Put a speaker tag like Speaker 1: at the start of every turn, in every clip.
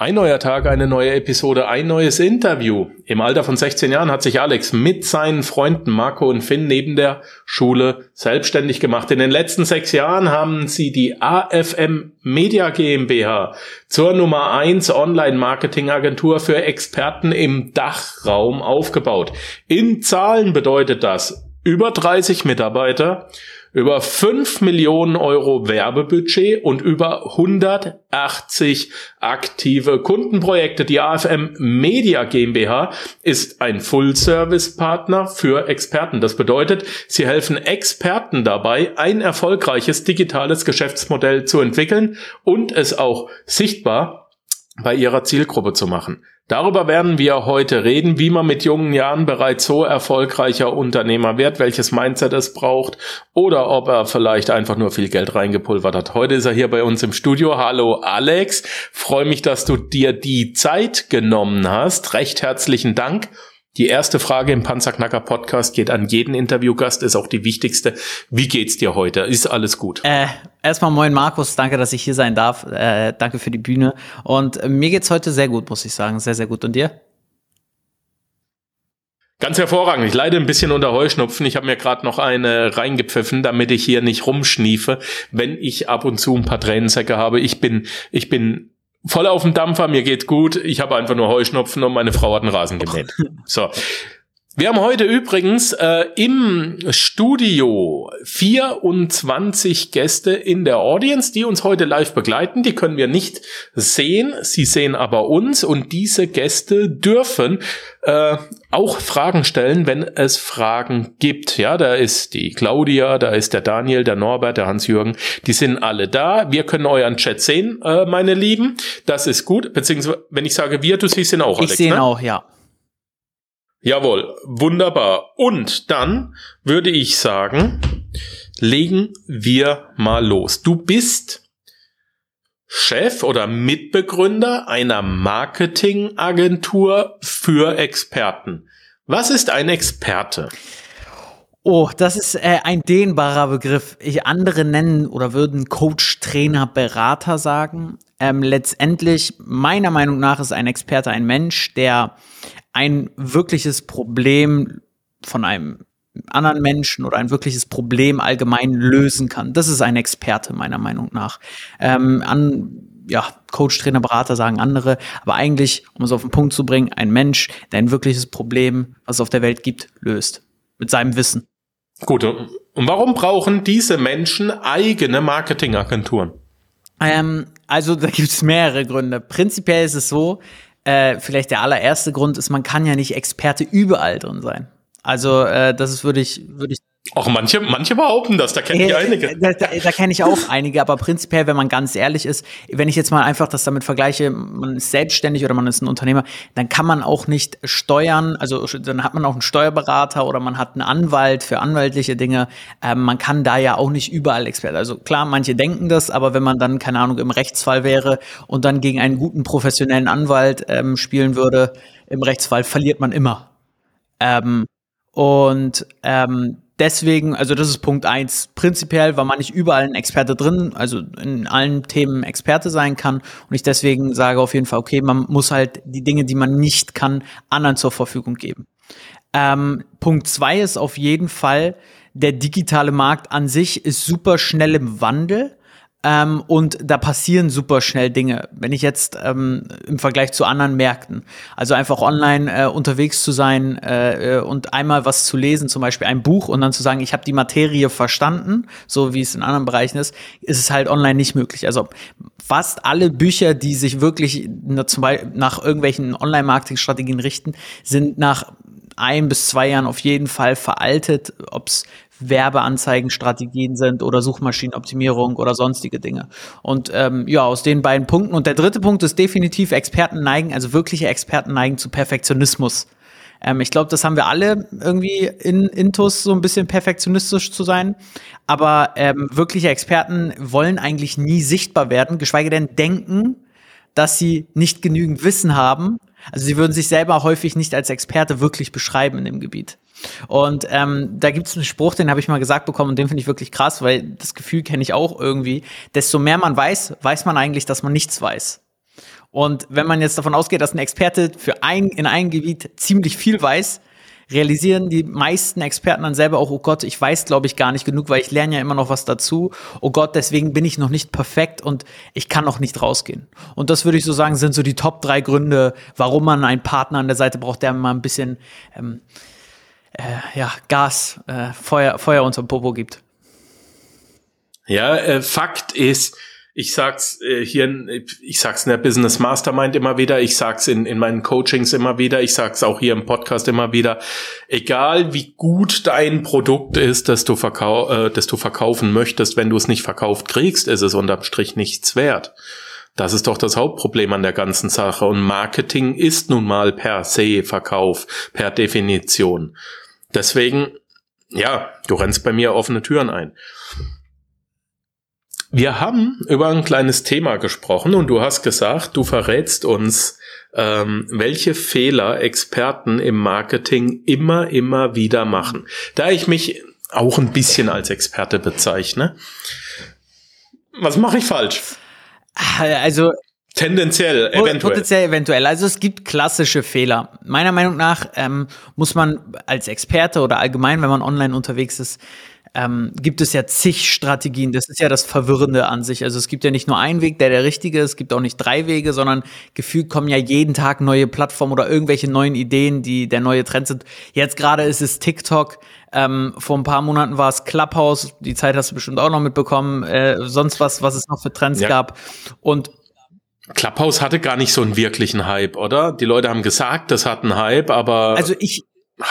Speaker 1: Ein neuer Tag, eine neue Episode, ein neues Interview. Im Alter von 16 Jahren hat sich Alex mit seinen Freunden Marco und Finn neben der Schule selbstständig gemacht. In den letzten sechs Jahren haben sie die AFM Media GmbH zur Nummer eins Online-Marketing-Agentur für Experten im Dachraum aufgebaut. In Zahlen bedeutet das über 30 Mitarbeiter, über 5 Millionen Euro Werbebudget und über 180 aktive Kundenprojekte. Die AFM Media GmbH ist ein Full-Service-Partner für Experten. Das bedeutet, sie helfen Experten dabei, ein erfolgreiches digitales Geschäftsmodell zu entwickeln und es auch sichtbar bei ihrer Zielgruppe zu machen. Darüber werden wir heute reden, wie man mit jungen Jahren bereits so erfolgreicher Unternehmer wird, welches Mindset es braucht oder ob er vielleicht einfach nur viel Geld reingepulvert hat. Heute ist er hier bei uns im Studio. Hallo Alex, freue mich, dass du dir die Zeit genommen hast. Recht herzlichen Dank. Die erste Frage im Panzerknacker Podcast geht an jeden Interviewgast, ist auch die wichtigste. Wie geht's dir heute? Ist alles gut?
Speaker 2: Äh, erstmal moin Markus, danke, dass ich hier sein darf. Äh, danke für die Bühne. Und äh, mir geht's heute sehr gut, muss ich sagen. Sehr, sehr gut. Und dir?
Speaker 1: Ganz hervorragend. Ich leide ein bisschen unter Heuschnupfen. Ich habe mir gerade noch eine reingepfiffen, damit ich hier nicht rumschniefe, wenn ich ab und zu ein paar Tränensäcke habe. Ich bin, ich bin voll auf dem Dampfer, mir geht gut, ich habe einfach nur Heuschnupfen und meine Frau hat einen Rasen gemäht. So. Wir haben heute übrigens äh, im Studio 24 Gäste in der Audience, die uns heute live begleiten. Die können wir nicht sehen, sie sehen aber uns und diese Gäste dürfen äh, auch Fragen stellen, wenn es Fragen gibt. Ja, da ist die Claudia, da ist der Daniel, der Norbert, der Hans-Jürgen. Die sind alle da. Wir können euren Chat sehen, äh, meine Lieben. Das ist gut. Beziehungsweise, wenn ich sage wir, du siehst ihn auch,
Speaker 2: Alex. Ich sehe ihn ne? auch, ja.
Speaker 1: Jawohl, wunderbar. Und dann würde ich sagen, legen wir mal los. Du bist Chef oder Mitbegründer einer Marketingagentur für Experten. Was ist ein Experte?
Speaker 2: Oh, das ist äh, ein dehnbarer Begriff. Ich, andere nennen oder würden Coach, Trainer, Berater sagen. Ähm, letztendlich, meiner Meinung nach, ist ein Experte ein Mensch, der ein wirkliches Problem von einem anderen Menschen oder ein wirkliches Problem allgemein lösen kann. Das ist ein Experte meiner Meinung nach. Ähm, an ja, Coach, Trainer, Berater sagen andere, aber eigentlich, um es auf den Punkt zu bringen, ein Mensch, der ein wirkliches Problem, was es auf der Welt gibt, löst. Mit seinem Wissen.
Speaker 1: Gut, und warum brauchen diese Menschen eigene Marketingagenturen?
Speaker 2: Ähm, also da gibt es mehrere Gründe. Prinzipiell ist es so, äh, vielleicht der allererste Grund ist, man kann ja nicht Experte überall drin sein. Also äh, das ist, würde ich, würde ich
Speaker 1: auch manche, manche behaupten das, da kenne ich einige.
Speaker 2: Da, da, da kenne ich auch einige, aber prinzipiell, wenn man ganz ehrlich ist, wenn ich jetzt mal einfach das damit vergleiche, man ist selbstständig oder man ist ein Unternehmer, dann kann man auch nicht steuern, also dann hat man auch einen Steuerberater oder man hat einen Anwalt für anwaltliche Dinge. Ähm, man kann da ja auch nicht überall Experte. Also klar, manche denken das, aber wenn man dann, keine Ahnung, im Rechtsfall wäre und dann gegen einen guten professionellen Anwalt ähm, spielen würde, im Rechtsfall verliert man immer. Ähm, und ähm, deswegen, also das ist Punkt eins. Prinzipiell, weil man nicht überall ein Experte drin, also in allen Themen Experte sein kann. Und ich deswegen sage auf jeden Fall, okay, man muss halt die Dinge, die man nicht kann, anderen zur Verfügung geben. Ähm, Punkt zwei ist auf jeden Fall, der digitale Markt an sich ist super schnell im Wandel. Ähm, und da passieren super schnell Dinge. Wenn ich jetzt ähm, im Vergleich zu anderen Märkten, also einfach online äh, unterwegs zu sein äh, äh, und einmal was zu lesen, zum Beispiel ein Buch und dann zu sagen, ich habe die Materie verstanden, so wie es in anderen Bereichen ist, ist es halt online nicht möglich. Also fast alle Bücher, die sich wirklich zum Beispiel nach irgendwelchen Online-Marketing-Strategien richten, sind nach ein bis zwei Jahren auf jeden Fall veraltet, ob es Werbeanzeigenstrategien sind oder Suchmaschinenoptimierung oder sonstige Dinge. Und ähm, ja, aus den beiden Punkten. Und der dritte Punkt ist definitiv Experten neigen, also wirkliche Experten neigen zu Perfektionismus. Ähm, ich glaube, das haben wir alle irgendwie in Intus, so ein bisschen perfektionistisch zu sein. Aber ähm, wirkliche Experten wollen eigentlich nie sichtbar werden, geschweige denn denken, dass sie nicht genügend Wissen haben. Also sie würden sich selber häufig nicht als Experte wirklich beschreiben in dem Gebiet. Und ähm, da gibt es einen Spruch, den habe ich mal gesagt bekommen und den finde ich wirklich krass, weil das Gefühl kenne ich auch irgendwie. Desto mehr man weiß, weiß man eigentlich, dass man nichts weiß. Und wenn man jetzt davon ausgeht, dass ein Experte für ein, in einem Gebiet ziemlich viel weiß, realisieren die meisten Experten dann selber auch, oh Gott, ich weiß, glaube ich, gar nicht genug, weil ich lerne ja immer noch was dazu. Oh Gott, deswegen bin ich noch nicht perfekt und ich kann noch nicht rausgehen. Und das würde ich so sagen, sind so die Top drei Gründe, warum man einen Partner an der Seite braucht, der mal ein bisschen ähm, äh, ja, Gas, äh, Feuer, Feuer unter Popo gibt.
Speaker 1: Ja, äh, Fakt ist, ich sag's äh, hier, ich sag's in der Business Mastermind immer wieder, ich sag's in, in meinen Coachings immer wieder, ich sag's auch hier im Podcast immer wieder. Egal wie gut dein Produkt ist, das du, verkau äh, das du verkaufen möchtest, wenn du es nicht verkauft kriegst, ist es unterm Strich nichts wert. Das ist doch das Hauptproblem an der ganzen Sache. Und Marketing ist nun mal per se Verkauf, per Definition. Deswegen, ja, du rennst bei mir offene Türen ein. Wir haben über ein kleines Thema gesprochen und du hast gesagt, du verrätst uns, ähm, welche Fehler Experten im Marketing immer, immer wieder machen. Da ich mich auch ein bisschen als Experte bezeichne, was mache ich falsch?
Speaker 2: Also
Speaker 1: Tendenziell, eventuell.
Speaker 2: Potenziell eventuell. Also es gibt klassische Fehler. Meiner Meinung nach ähm, muss man als Experte oder allgemein, wenn man online unterwegs ist, ähm, gibt es ja zig Strategien. Das ist ja das Verwirrende an sich. Also es gibt ja nicht nur einen Weg, der der richtige ist, es gibt auch nicht drei Wege, sondern gefühlt kommen ja jeden Tag neue Plattformen oder irgendwelche neuen Ideen, die der neue Trend sind. Jetzt gerade ist es TikTok. Ähm, vor ein paar Monaten war es Clubhouse. Die Zeit hast du bestimmt auch noch mitbekommen. Äh, sonst was, was es noch für Trends ja. gab. Und
Speaker 1: Clubhouse hatte gar nicht so einen wirklichen Hype, oder? Die Leute haben gesagt, das hat einen Hype, aber
Speaker 2: also ich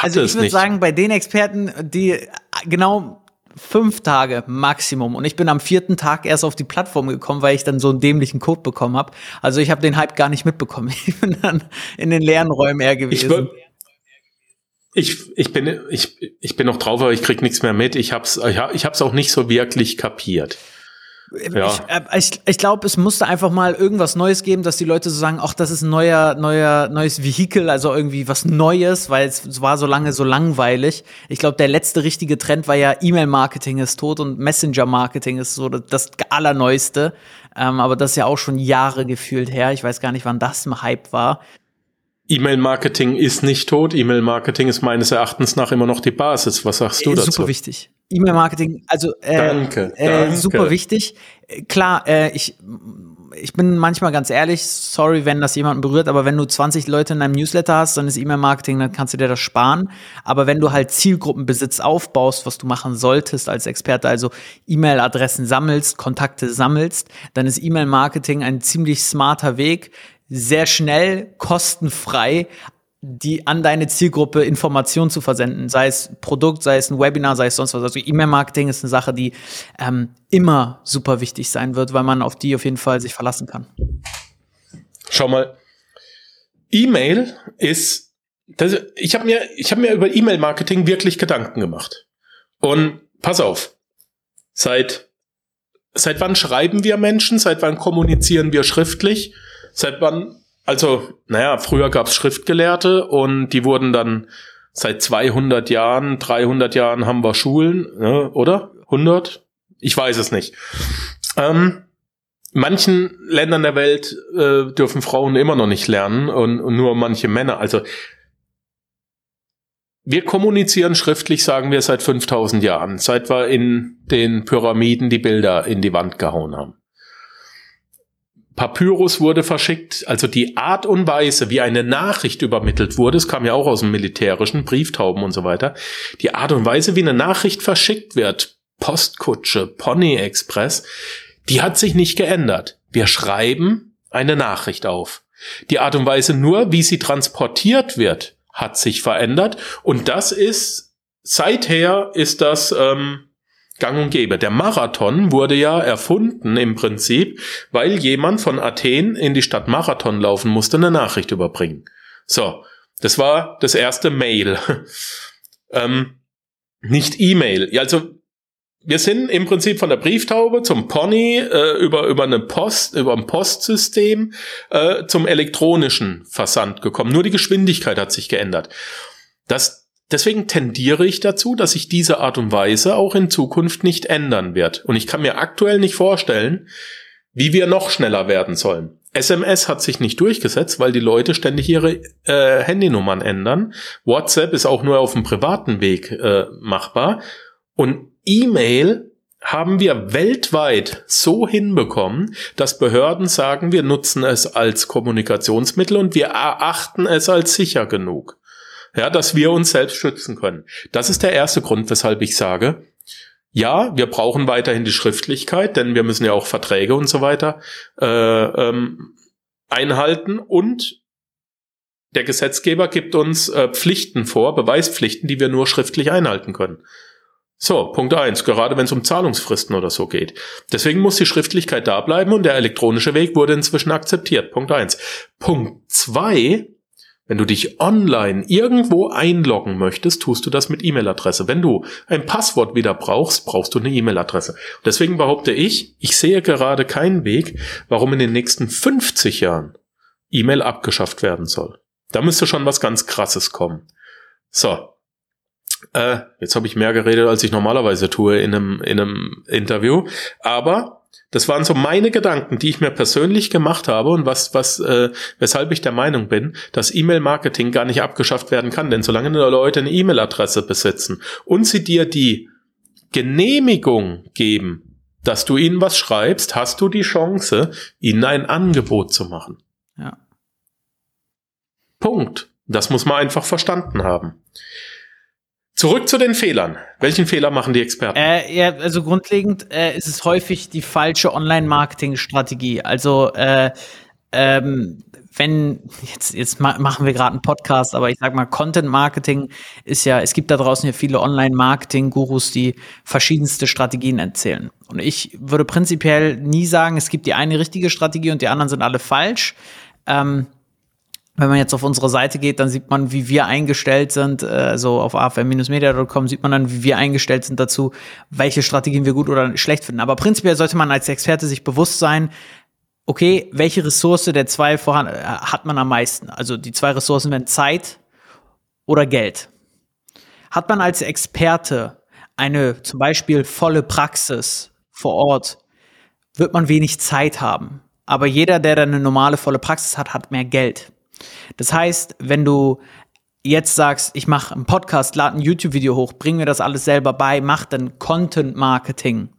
Speaker 2: also ich würde sagen, bei den Experten, die genau fünf Tage Maximum. Und ich bin am vierten Tag erst auf die Plattform gekommen, weil ich dann so einen dämlichen Code bekommen habe. Also ich habe den Hype gar nicht mitbekommen. Ich bin dann in den leeren Räumen eher gewesen.
Speaker 1: Ich, ich, bin ich, ich bin noch drauf, aber ich krieg nichts mehr mit. Ich hab's ich hab's auch nicht so wirklich kapiert.
Speaker 2: Ja. Ich, äh, ich, ich glaube, es musste einfach mal irgendwas Neues geben, dass die Leute so sagen, ach, das ist ein neuer, neuer, neues Vehikel, also irgendwie was Neues, weil es war so lange so langweilig. Ich glaube, der letzte richtige Trend war ja E-Mail-Marketing ist tot und Messenger-Marketing ist so das Allerneueste. Ähm, aber das ist ja auch schon Jahre gefühlt her. Ich weiß gar nicht, wann das ein Hype war.
Speaker 1: E-Mail-Marketing ist nicht tot. E-Mail-Marketing ist meines Erachtens nach immer noch die Basis. Was sagst du äh, dazu?
Speaker 2: Super wichtig. E-Mail-Marketing, also äh, danke, äh, danke. super wichtig. Klar, äh, ich ich bin manchmal ganz ehrlich, sorry, wenn das jemanden berührt, aber wenn du 20 Leute in deinem Newsletter hast, dann ist E-Mail-Marketing, dann kannst du dir das sparen. Aber wenn du halt Zielgruppenbesitz aufbaust, was du machen solltest als Experte, also E-Mail-Adressen sammelst, Kontakte sammelst, dann ist E-Mail-Marketing ein ziemlich smarter Weg, sehr schnell, kostenfrei die an deine Zielgruppe Informationen zu versenden, sei es Produkt, sei es ein Webinar, sei es sonst was. Also E-Mail-Marketing ist eine Sache, die ähm, immer super wichtig sein wird, weil man auf die auf jeden Fall sich verlassen kann.
Speaker 1: Schau mal, E-Mail ist, das, ich habe mir, ich habe mir über E-Mail-Marketing wirklich Gedanken gemacht. Und pass auf, seit seit wann schreiben wir Menschen? Seit wann kommunizieren wir schriftlich? Seit wann also, naja, früher gab's Schriftgelehrte und die wurden dann seit 200 Jahren, 300 Jahren haben wir Schulen, ne, oder? 100? Ich weiß es nicht. Ähm, manchen Ländern der Welt äh, dürfen Frauen immer noch nicht lernen und, und nur manche Männer. Also wir kommunizieren schriftlich, sagen wir, seit 5000 Jahren, seit wir in den Pyramiden die Bilder in die Wand gehauen haben. Papyrus wurde verschickt, also die Art und Weise, wie eine Nachricht übermittelt wurde, es kam ja auch aus dem militärischen, Brieftauben und so weiter, die Art und Weise, wie eine Nachricht verschickt wird, Postkutsche, Pony Express, die hat sich nicht geändert. Wir schreiben eine Nachricht auf. Die Art und Weise nur, wie sie transportiert wird, hat sich verändert und das ist, seither ist das ähm, gang und gäbe. Der Marathon wurde ja erfunden im Prinzip, weil jemand von Athen in die Stadt Marathon laufen musste, eine Nachricht überbringen. So, das war das erste Mail. ähm, nicht E-Mail. Ja, also wir sind im Prinzip von der Brieftaube zum Pony äh, über über eine Post über ein Postsystem äh, zum elektronischen Versand gekommen. Nur die Geschwindigkeit hat sich geändert. Das Deswegen tendiere ich dazu, dass sich diese Art und Weise auch in Zukunft nicht ändern wird. Und ich kann mir aktuell nicht vorstellen, wie wir noch schneller werden sollen. SMS hat sich nicht durchgesetzt, weil die Leute ständig ihre äh, Handynummern ändern. WhatsApp ist auch nur auf dem privaten Weg äh, machbar. Und E-Mail haben wir weltweit so hinbekommen, dass Behörden sagen, wir nutzen es als Kommunikationsmittel und wir erachten es als sicher genug. Ja, dass wir uns selbst schützen können. Das ist der erste Grund, weshalb ich sage, ja, wir brauchen weiterhin die Schriftlichkeit, denn wir müssen ja auch Verträge und so weiter äh, ähm, einhalten und der Gesetzgeber gibt uns äh, Pflichten vor, Beweispflichten, die wir nur schriftlich einhalten können. So, Punkt eins, gerade wenn es um Zahlungsfristen oder so geht. Deswegen muss die Schriftlichkeit da bleiben und der elektronische Weg wurde inzwischen akzeptiert. Punkt eins. Punkt zwei, wenn du dich online irgendwo einloggen möchtest, tust du das mit E-Mail-Adresse. Wenn du ein Passwort wieder brauchst, brauchst du eine E-Mail-Adresse. Deswegen behaupte ich, ich sehe gerade keinen Weg, warum in den nächsten 50 Jahren E-Mail abgeschafft werden soll. Da müsste schon was ganz Krasses kommen. So. Äh, jetzt habe ich mehr geredet, als ich normalerweise tue in einem, in einem Interview. Aber das waren so meine Gedanken, die ich mir persönlich gemacht habe und was, was, äh, weshalb ich der Meinung bin, dass E-Mail-Marketing gar nicht abgeschafft werden kann. Denn solange Leute eine E-Mail-Adresse besitzen und sie dir die Genehmigung geben, dass du ihnen was schreibst, hast du die Chance, ihnen ein Angebot zu machen.
Speaker 2: Ja.
Speaker 1: Punkt. Das muss man einfach verstanden haben. Zurück zu den Fehlern. Welchen Fehler machen die Experten?
Speaker 2: Äh, ja, also grundlegend äh, ist es häufig die falsche Online-Marketing-Strategie. Also äh, ähm, wenn jetzt jetzt ma machen wir gerade einen Podcast, aber ich sag mal Content Marketing ist ja es gibt da draußen ja viele Online Marketing Gurus, die verschiedenste Strategien erzählen. Und ich würde prinzipiell nie sagen, es gibt die eine richtige Strategie und die anderen sind alle falsch. Ähm, wenn man jetzt auf unsere Seite geht, dann sieht man, wie wir eingestellt sind, äh, so auf afm-media.com sieht man dann, wie wir eingestellt sind dazu, welche Strategien wir gut oder schlecht finden. Aber prinzipiell sollte man als Experte sich bewusst sein, okay, welche Ressource der zwei vorhanden äh, hat man am meisten? Also die zwei Ressourcen wären Zeit oder Geld. Hat man als Experte eine zum Beispiel volle Praxis vor Ort, wird man wenig Zeit haben. Aber jeder, der dann eine normale volle Praxis hat, hat mehr Geld. Das heißt, wenn du jetzt sagst, ich mache einen Podcast, lade ein YouTube-Video hoch, bring mir das alles selber bei, mach dann Content-Marketing,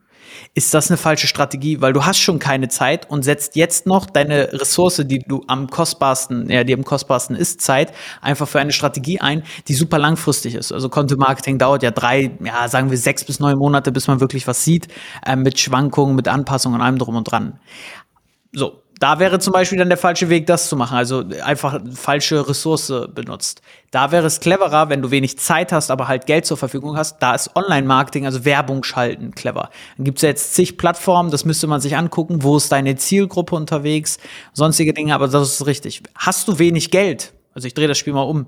Speaker 2: ist das eine falsche Strategie, weil du hast schon keine Zeit und setzt jetzt noch deine Ressource, die du am kostbarsten, ja, die am kostbarsten ist, Zeit, einfach für eine Strategie ein, die super langfristig ist. Also Content Marketing dauert ja drei, ja, sagen wir sechs bis neun Monate, bis man wirklich was sieht, äh, mit Schwankungen, mit Anpassungen, allem drum und dran. So, da wäre zum Beispiel dann der falsche Weg, das zu machen. Also einfach falsche Ressource benutzt. Da wäre es cleverer, wenn du wenig Zeit hast, aber halt Geld zur Verfügung hast. Da ist Online-Marketing, also Werbung schalten, clever. Dann gibt's ja jetzt zig Plattformen, das müsste man sich angucken. Wo ist deine Zielgruppe unterwegs? Sonstige Dinge, aber das ist richtig. Hast du wenig Geld? Also ich drehe das Spiel mal um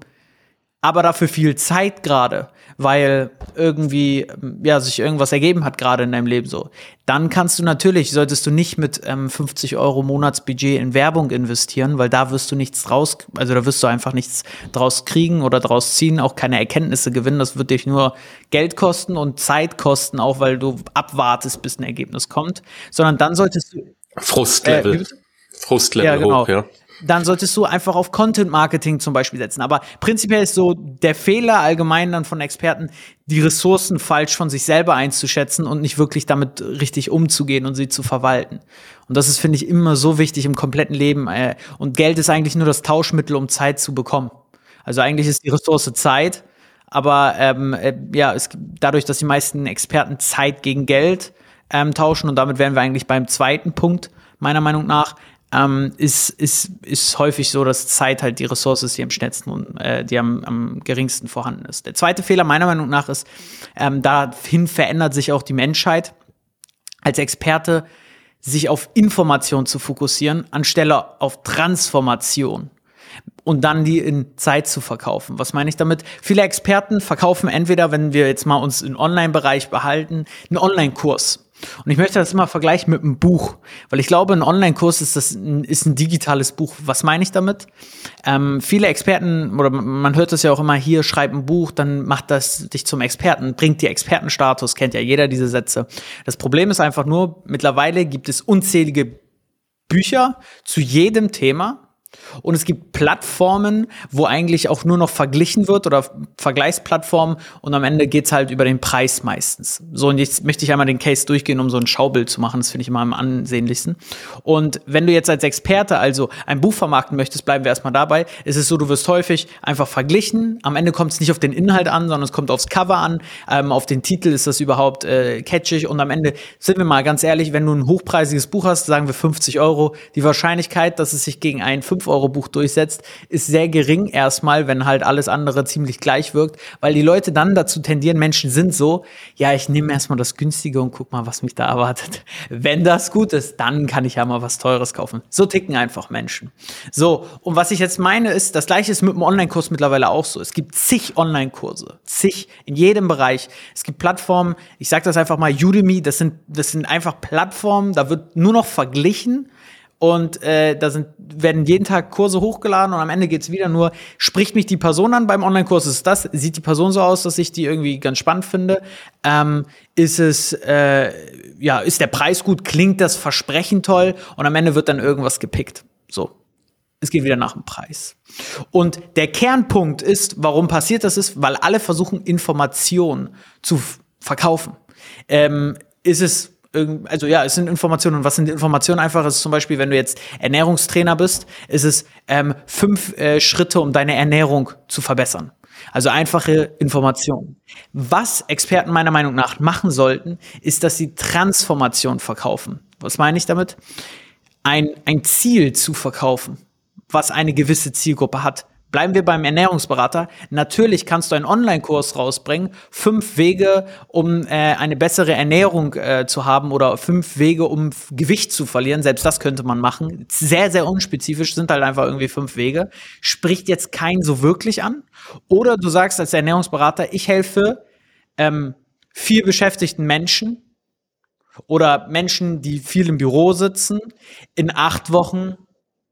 Speaker 2: aber dafür viel Zeit gerade, weil irgendwie ja sich irgendwas ergeben hat gerade in deinem Leben so. Dann kannst du natürlich, solltest du nicht mit ähm, 50 Euro Monatsbudget in Werbung investieren, weil da wirst du nichts draus, also da wirst du einfach nichts draus kriegen oder draus ziehen, auch keine Erkenntnisse gewinnen. Das wird dich nur Geld kosten und Zeit kosten, auch weil du abwartest, bis ein Ergebnis kommt. Sondern dann solltest du
Speaker 1: Frustlevel. Äh, Frustlevel ja, genau. hoch, ja
Speaker 2: dann solltest du einfach auf Content Marketing zum Beispiel setzen. Aber prinzipiell ist so der Fehler allgemein dann von Experten, die Ressourcen falsch von sich selber einzuschätzen und nicht wirklich damit richtig umzugehen und sie zu verwalten. Und das ist, finde ich, immer so wichtig im kompletten Leben. Äh, und Geld ist eigentlich nur das Tauschmittel, um Zeit zu bekommen. Also eigentlich ist die Ressource Zeit, aber ähm, äh, ja, es, dadurch, dass die meisten Experten Zeit gegen Geld ähm, tauschen und damit wären wir eigentlich beim zweiten Punkt meiner Meinung nach, ähm, ist, ist, ist häufig so, dass Zeit halt die Ressource ist, die am schnellsten und äh, die am, am geringsten vorhanden ist. Der zweite Fehler meiner Meinung nach ist, ähm, dahin verändert sich auch die Menschheit. Als Experte sich auf Information zu fokussieren, anstelle auf Transformation und dann die in Zeit zu verkaufen. Was meine ich damit? Viele Experten verkaufen entweder, wenn wir jetzt mal uns im Online-Bereich behalten, einen Online-Kurs. Und ich möchte das immer vergleichen mit einem Buch, weil ich glaube, ein Online-Kurs ist, das, ist ein digitales Buch. Was meine ich damit? Ähm, viele Experten, oder man hört das ja auch immer hier, schreib ein Buch, dann macht das dich zum Experten, bringt dir Expertenstatus, kennt ja jeder diese Sätze. Das Problem ist einfach nur, mittlerweile gibt es unzählige Bücher zu jedem Thema und es gibt Plattformen, wo eigentlich auch nur noch verglichen wird oder Vergleichsplattformen und am Ende geht's halt über den Preis meistens. So, und jetzt möchte ich einmal den Case durchgehen, um so ein Schaubild zu machen. Das finde ich immer am ansehnlichsten. Und wenn du jetzt als Experte also ein Buch vermarkten möchtest, bleiben wir erstmal dabei. ist Es so, du wirst häufig einfach verglichen. Am Ende kommt es nicht auf den Inhalt an, sondern es kommt aufs Cover an. Ähm, auf den Titel ist das überhaupt äh, catchig. Und am Ende sind wir mal ganz ehrlich, wenn du ein hochpreisiges Buch hast, sagen wir 50 Euro, die Wahrscheinlichkeit, dass es sich gegen ein 5 Euro Buch durchsetzt, ist sehr gering erstmal, wenn halt alles andere ziemlich gleich wirkt, weil die Leute dann dazu tendieren, Menschen sind so, ja, ich nehme erstmal das günstige und guck mal, was mich da erwartet. Wenn das gut ist, dann kann ich ja mal was teures kaufen. So ticken einfach Menschen. So, und was ich jetzt meine ist, das gleiche ist mit dem Online-Kurs mittlerweile auch so. Es gibt zig Online-Kurse, zig in jedem Bereich. Es gibt Plattformen, ich sage das einfach mal Udemy, das sind das sind einfach Plattformen, da wird nur noch verglichen und äh, da sind, werden jeden Tag Kurse hochgeladen und am Ende geht's wieder nur, spricht mich die Person an beim Online-Kurs, ist das, sieht die Person so aus, dass ich die irgendwie ganz spannend finde? Ähm, ist es, äh, ja, ist der Preis gut, klingt das Versprechen toll und am Ende wird dann irgendwas gepickt. So. Es geht wieder nach dem Preis. Und der Kernpunkt ist, warum passiert das ist, weil alle versuchen, Informationen zu verkaufen. Ähm, ist es also ja, es sind Informationen. Und was sind Informationen einfach? ist zum Beispiel, wenn du jetzt Ernährungstrainer bist, ist es ähm, fünf äh, Schritte, um deine Ernährung zu verbessern. Also einfache Informationen. Was Experten meiner Meinung nach machen sollten, ist, dass sie Transformation verkaufen. Was meine ich damit? Ein, ein Ziel zu verkaufen, was eine gewisse Zielgruppe hat. Bleiben wir beim Ernährungsberater. Natürlich kannst du einen Online-Kurs rausbringen. Fünf Wege, um äh, eine bessere Ernährung äh, zu haben oder fünf Wege, um Gewicht zu verlieren. Selbst das könnte man machen. Sehr, sehr unspezifisch sind halt einfach irgendwie fünf Wege. Spricht jetzt keinen so wirklich an. Oder du sagst als Ernährungsberater, ich helfe ähm, vier beschäftigten Menschen oder Menschen, die viel im Büro sitzen, in acht Wochen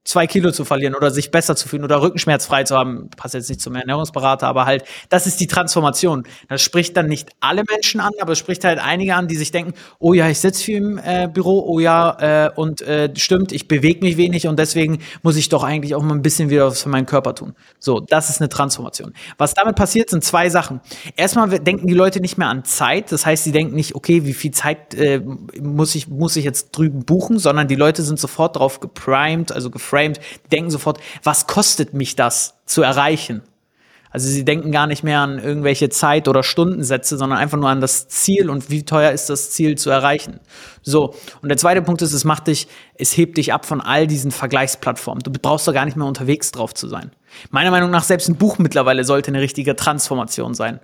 Speaker 2: zwei Kilo zu verlieren oder sich besser zu fühlen oder rückenschmerzfrei zu haben, passt jetzt nicht zum Ernährungsberater, aber halt, das ist die Transformation. Das spricht dann nicht alle Menschen an, aber es spricht halt einige an, die sich denken, oh ja, ich sitze viel im äh, Büro, oh ja, äh, und äh, stimmt, ich bewege mich wenig und deswegen muss ich doch eigentlich auch mal ein bisschen wieder was für meinen Körper tun. So, das ist eine Transformation. Was damit passiert, sind zwei Sachen. Erstmal denken die Leute nicht mehr an Zeit, das heißt, sie denken nicht, okay, wie viel Zeit äh, muss ich muss ich jetzt drüben buchen, sondern die Leute sind sofort drauf geprimed, also geframed geframed, die denken sofort, was kostet mich das zu erreichen? Also sie denken gar nicht mehr an irgendwelche Zeit- oder Stundensätze, sondern einfach nur an das Ziel und wie teuer ist das Ziel zu erreichen. So. Und der zweite Punkt ist, es macht dich, es hebt dich ab von all diesen Vergleichsplattformen. Du brauchst doch gar nicht mehr unterwegs drauf zu sein. Meiner Meinung nach selbst ein Buch mittlerweile sollte eine richtige Transformation sein.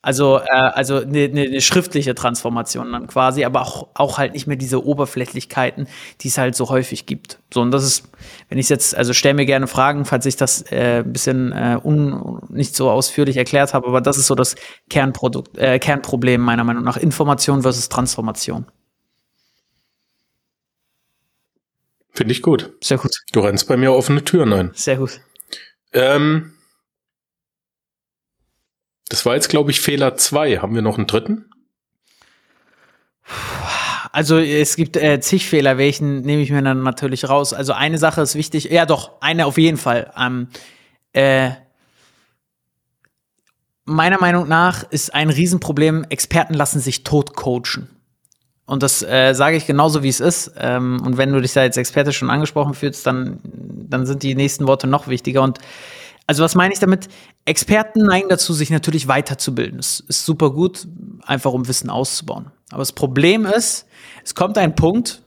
Speaker 2: Also, äh, also eine, eine, ne schriftliche Transformation dann quasi, aber auch, auch halt nicht mehr diese Oberflächlichkeiten, die es halt so häufig gibt. So, und das ist, wenn ich jetzt, also stell mir gerne Fragen, falls ich das äh, ein bisschen äh, un, nicht so ausführlich erklärt habe, aber das ist so das Kernprodukt, äh, Kernproblem meiner Meinung nach. Information versus Transformation.
Speaker 1: Finde ich gut.
Speaker 2: Sehr gut.
Speaker 1: Du rennst bei mir offene Türen ein.
Speaker 2: Sehr gut.
Speaker 1: Ähm, das war jetzt, glaube ich, Fehler zwei. Haben wir noch einen dritten?
Speaker 2: Also es gibt äh, zig Fehler, welchen nehme ich mir dann natürlich raus. Also eine Sache ist wichtig, ja doch, eine auf jeden Fall. Ähm, äh, meiner Meinung nach ist ein Riesenproblem, Experten lassen sich tot coachen. Und das äh, sage ich genauso, wie es ist. Ähm, und wenn du dich da als Experte schon angesprochen fühlst, dann, dann sind die nächsten Worte noch wichtiger. Und also was meine ich damit? Experten neigen dazu, sich natürlich weiterzubilden. Das ist super gut, einfach um Wissen auszubauen. Aber das Problem ist, es kommt ein Punkt,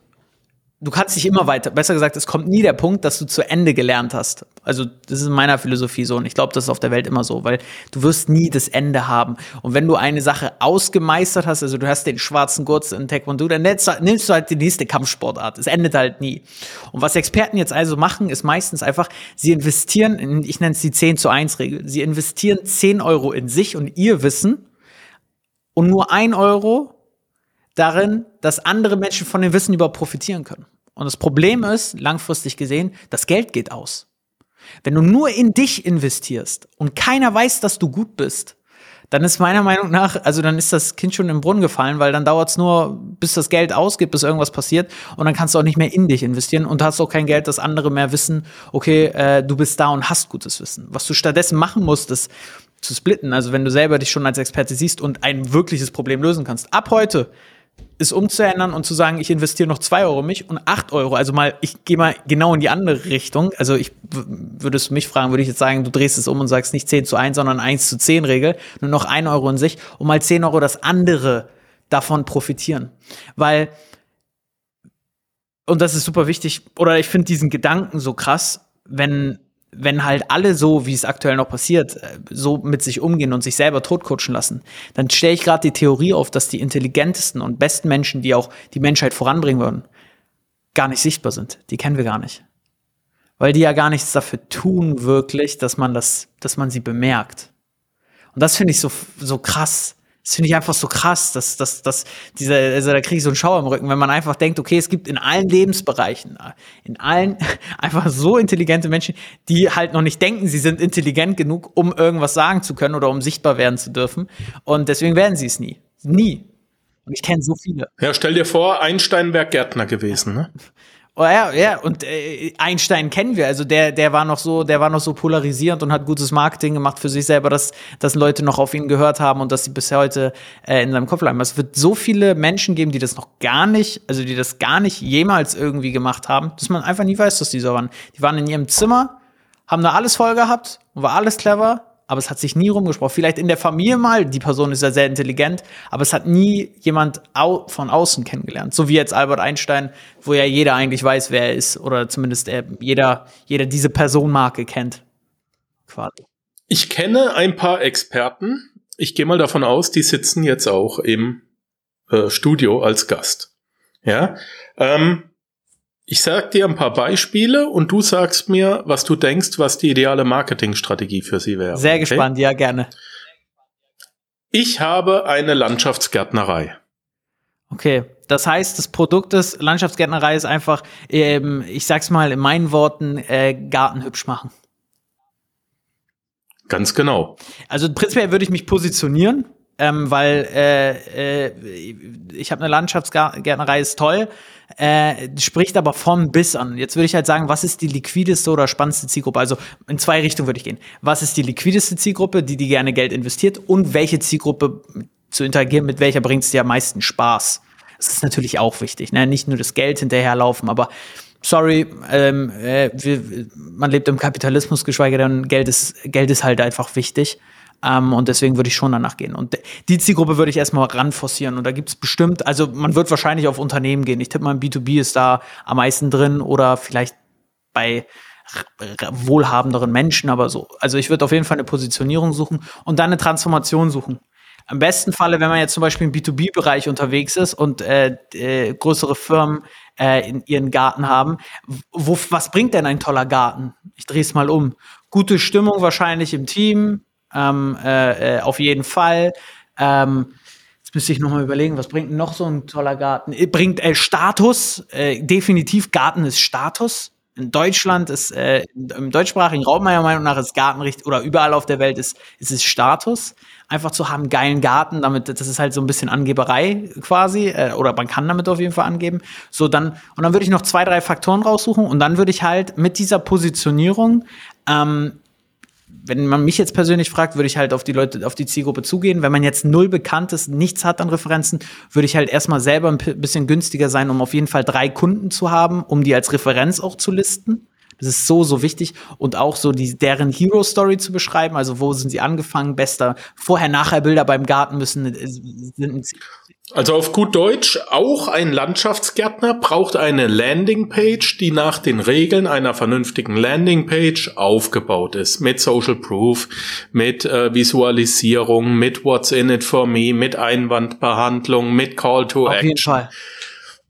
Speaker 2: du kannst dich immer weiter, besser gesagt, es kommt nie der Punkt, dass du zu Ende gelernt hast. Also das ist in meiner Philosophie so und ich glaube, das ist auf der Welt immer so, weil du wirst nie das Ende haben. Und wenn du eine Sache ausgemeistert hast, also du hast den schwarzen Gurt in Taekwondo, dann nimmst du halt die nächste Kampfsportart. Es endet halt nie. Und was Experten jetzt also machen, ist meistens einfach, sie investieren, in, ich nenne es die 10 zu 1 Regel, sie investieren 10 Euro in sich und ihr Wissen und nur ein Euro darin, dass andere Menschen von dem Wissen überhaupt profitieren können. Und das Problem ist, langfristig gesehen, das Geld geht aus. Wenn du nur in dich investierst und keiner weiß, dass du gut bist, dann ist meiner Meinung nach, also dann ist das Kind schon im Brunnen gefallen, weil dann dauert es nur, bis das Geld ausgeht, bis irgendwas passiert und dann kannst du auch nicht mehr in dich investieren und hast auch kein Geld, dass andere mehr wissen, okay, äh, du bist da und hast gutes Wissen. Was du stattdessen machen musst, ist zu splitten. Also wenn du selber dich schon als Experte siehst und ein wirkliches Problem lösen kannst. Ab heute ist umzuändern und zu sagen, ich investiere noch zwei Euro mich und acht Euro. Also mal, ich gehe mal genau in die andere Richtung. Also ich würdest du mich fragen, würde ich jetzt sagen, du drehst es um und sagst nicht 10 zu 1, sondern 1 zu 10 Regel, nur noch ein Euro in sich und mal 10 Euro, dass andere davon profitieren. Weil, und das ist super wichtig, oder ich finde diesen Gedanken so krass, wenn wenn halt alle so, wie es aktuell noch passiert, äh, so mit sich umgehen und sich selber totcoachen lassen, dann stelle ich gerade die Theorie auf, dass die intelligentesten und besten Menschen, die auch die Menschheit voranbringen würden, gar nicht sichtbar sind. Die kennen wir gar nicht. Weil die ja gar nichts dafür tun, wirklich, dass man das, dass man sie bemerkt. Und das finde ich so, so krass. Das finde ich einfach so krass, dass, dass, dass dieser, also da kriege ich so einen Schauer im Rücken, wenn man einfach denkt, okay, es gibt in allen Lebensbereichen, in allen einfach so intelligente Menschen, die halt noch nicht denken, sie sind intelligent genug, um irgendwas sagen zu können oder um sichtbar werden zu dürfen. Und deswegen werden sie es nie. Nie. Und ich kenne so viele.
Speaker 1: Ja, stell dir vor, Einstein wäre Gärtner gewesen, ne?
Speaker 2: Oh, ja, ja, und äh, Einstein kennen wir, also der, der war noch so, der war noch so polarisierend und hat gutes Marketing gemacht für sich selber, dass, dass Leute noch auf ihn gehört haben und dass sie bis heute äh, in seinem Kopf bleiben. Es wird so viele Menschen geben, die das noch gar nicht, also die das gar nicht jemals irgendwie gemacht haben, dass man einfach nie weiß, dass die so waren. Die waren in ihrem Zimmer, haben da alles voll gehabt und war alles clever aber es hat sich nie rumgesprochen. Vielleicht in der Familie mal, die Person ist ja sehr intelligent, aber es hat nie jemand au von außen kennengelernt. So wie jetzt Albert Einstein, wo ja jeder eigentlich weiß, wer er ist, oder zumindest er, jeder, jeder diese Personenmarke kennt.
Speaker 1: Quasi. Ich kenne ein paar Experten. Ich gehe mal davon aus, die sitzen jetzt auch im äh, Studio als Gast. Ja. Ähm, ich sag dir ein paar Beispiele und du sagst mir, was du denkst, was die ideale Marketingstrategie für sie wäre.
Speaker 2: Sehr okay? gespannt, ja, gerne.
Speaker 1: Ich habe eine Landschaftsgärtnerei.
Speaker 2: Okay, das heißt, das Produkt des Landschaftsgärtnerei ist einfach, ähm, ich sag's mal in meinen Worten, äh, Garten hübsch machen.
Speaker 1: Ganz genau.
Speaker 2: Also prinzipiell würde ich mich positionieren, ähm, weil äh, äh, ich habe eine Landschaftsgärtnerei, ist toll äh, spricht aber von bis an. Jetzt würde ich halt sagen, was ist die liquideste oder spannendste Zielgruppe? Also in zwei Richtungen würde ich gehen. Was ist die liquideste Zielgruppe, die die gerne Geld investiert und welche Zielgruppe zu interagieren, mit welcher bringt es dir am meisten Spaß? Das ist natürlich auch wichtig, ne? Nicht nur das Geld hinterherlaufen, aber sorry, ähm, äh, wir, man lebt im Kapitalismus, geschweige denn Geld ist, Geld ist halt einfach wichtig. Ähm, und deswegen würde ich schon danach gehen. Und die Zielgruppe würde ich erstmal ranforcieren. Und da gibt es bestimmt, also man wird wahrscheinlich auf Unternehmen gehen. Ich tippe mal, B2B ist da am meisten drin oder vielleicht bei wohlhabenderen Menschen, aber so. Also ich würde auf jeden Fall eine Positionierung suchen und dann eine Transformation suchen. Am besten Falle, wenn man jetzt zum Beispiel im B2B-Bereich unterwegs ist und äh, äh, größere Firmen äh, in ihren Garten haben, wo, was bringt denn ein toller Garten? Ich drehe es mal um. Gute Stimmung wahrscheinlich im Team, ähm, äh, äh, auf jeden Fall. Ähm, jetzt müsste ich noch mal überlegen, was bringt noch so ein toller Garten? Äh, bringt äh, Status, äh, definitiv Garten ist Status. In Deutschland ist, äh, im deutschsprachigen Raum meiner Meinung nach ist Garten richtig, oder überall auf der Welt ist, ist es Status. Einfach zu haben, geilen Garten, damit, das ist halt so ein bisschen Angeberei quasi, äh, oder man kann damit auf jeden Fall angeben. So, dann, und dann würde ich noch zwei, drei Faktoren raussuchen und dann würde ich halt mit dieser Positionierung ähm, wenn man mich jetzt persönlich fragt, würde ich halt auf die Leute, auf die Zielgruppe zugehen. Wenn man jetzt null bekannt ist, nichts hat an Referenzen, würde ich halt erstmal selber ein bisschen günstiger sein, um auf jeden Fall drei Kunden zu haben, um die als Referenz auch zu listen. Das ist so, so wichtig. Und auch so die, deren Hero Story zu beschreiben. Also, wo sind sie angefangen? Bester Vorher-Nachher-Bilder beim Garten müssen, äh, sind
Speaker 1: also auf gut Deutsch, auch ein Landschaftsgärtner braucht eine Landingpage, die nach den Regeln einer vernünftigen Landingpage aufgebaut ist. Mit Social Proof, mit äh, Visualisierung, mit What's in it for me, mit Einwandbehandlung, mit Call to
Speaker 2: auf
Speaker 1: Action.
Speaker 2: Jeden Fall.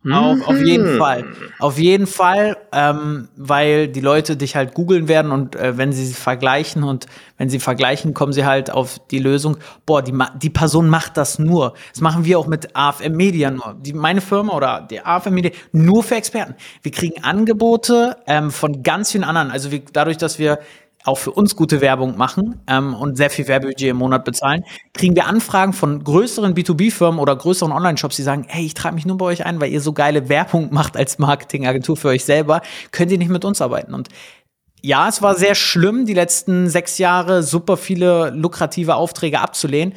Speaker 2: Auf, auf jeden mhm. Fall. Auf jeden Fall, ähm, weil die Leute dich halt googeln werden und äh, wenn sie vergleichen und wenn sie vergleichen, kommen sie halt auf die Lösung, boah, die, die Person macht das nur. Das machen wir auch mit AFM Media nur. Die, meine Firma oder die AFM Media nur für Experten. Wir kriegen Angebote ähm, von ganz vielen anderen. Also wir, dadurch, dass wir auch für uns gute Werbung machen ähm, und sehr viel Werbebudget im Monat bezahlen, kriegen wir Anfragen von größeren B2B-Firmen oder größeren Online-Shops, die sagen, hey, ich trage mich nur bei euch ein, weil ihr so geile Werbung macht als Marketingagentur für euch selber, könnt ihr nicht mit uns arbeiten. Und ja, es war sehr schlimm, die letzten sechs Jahre super viele lukrative Aufträge abzulehnen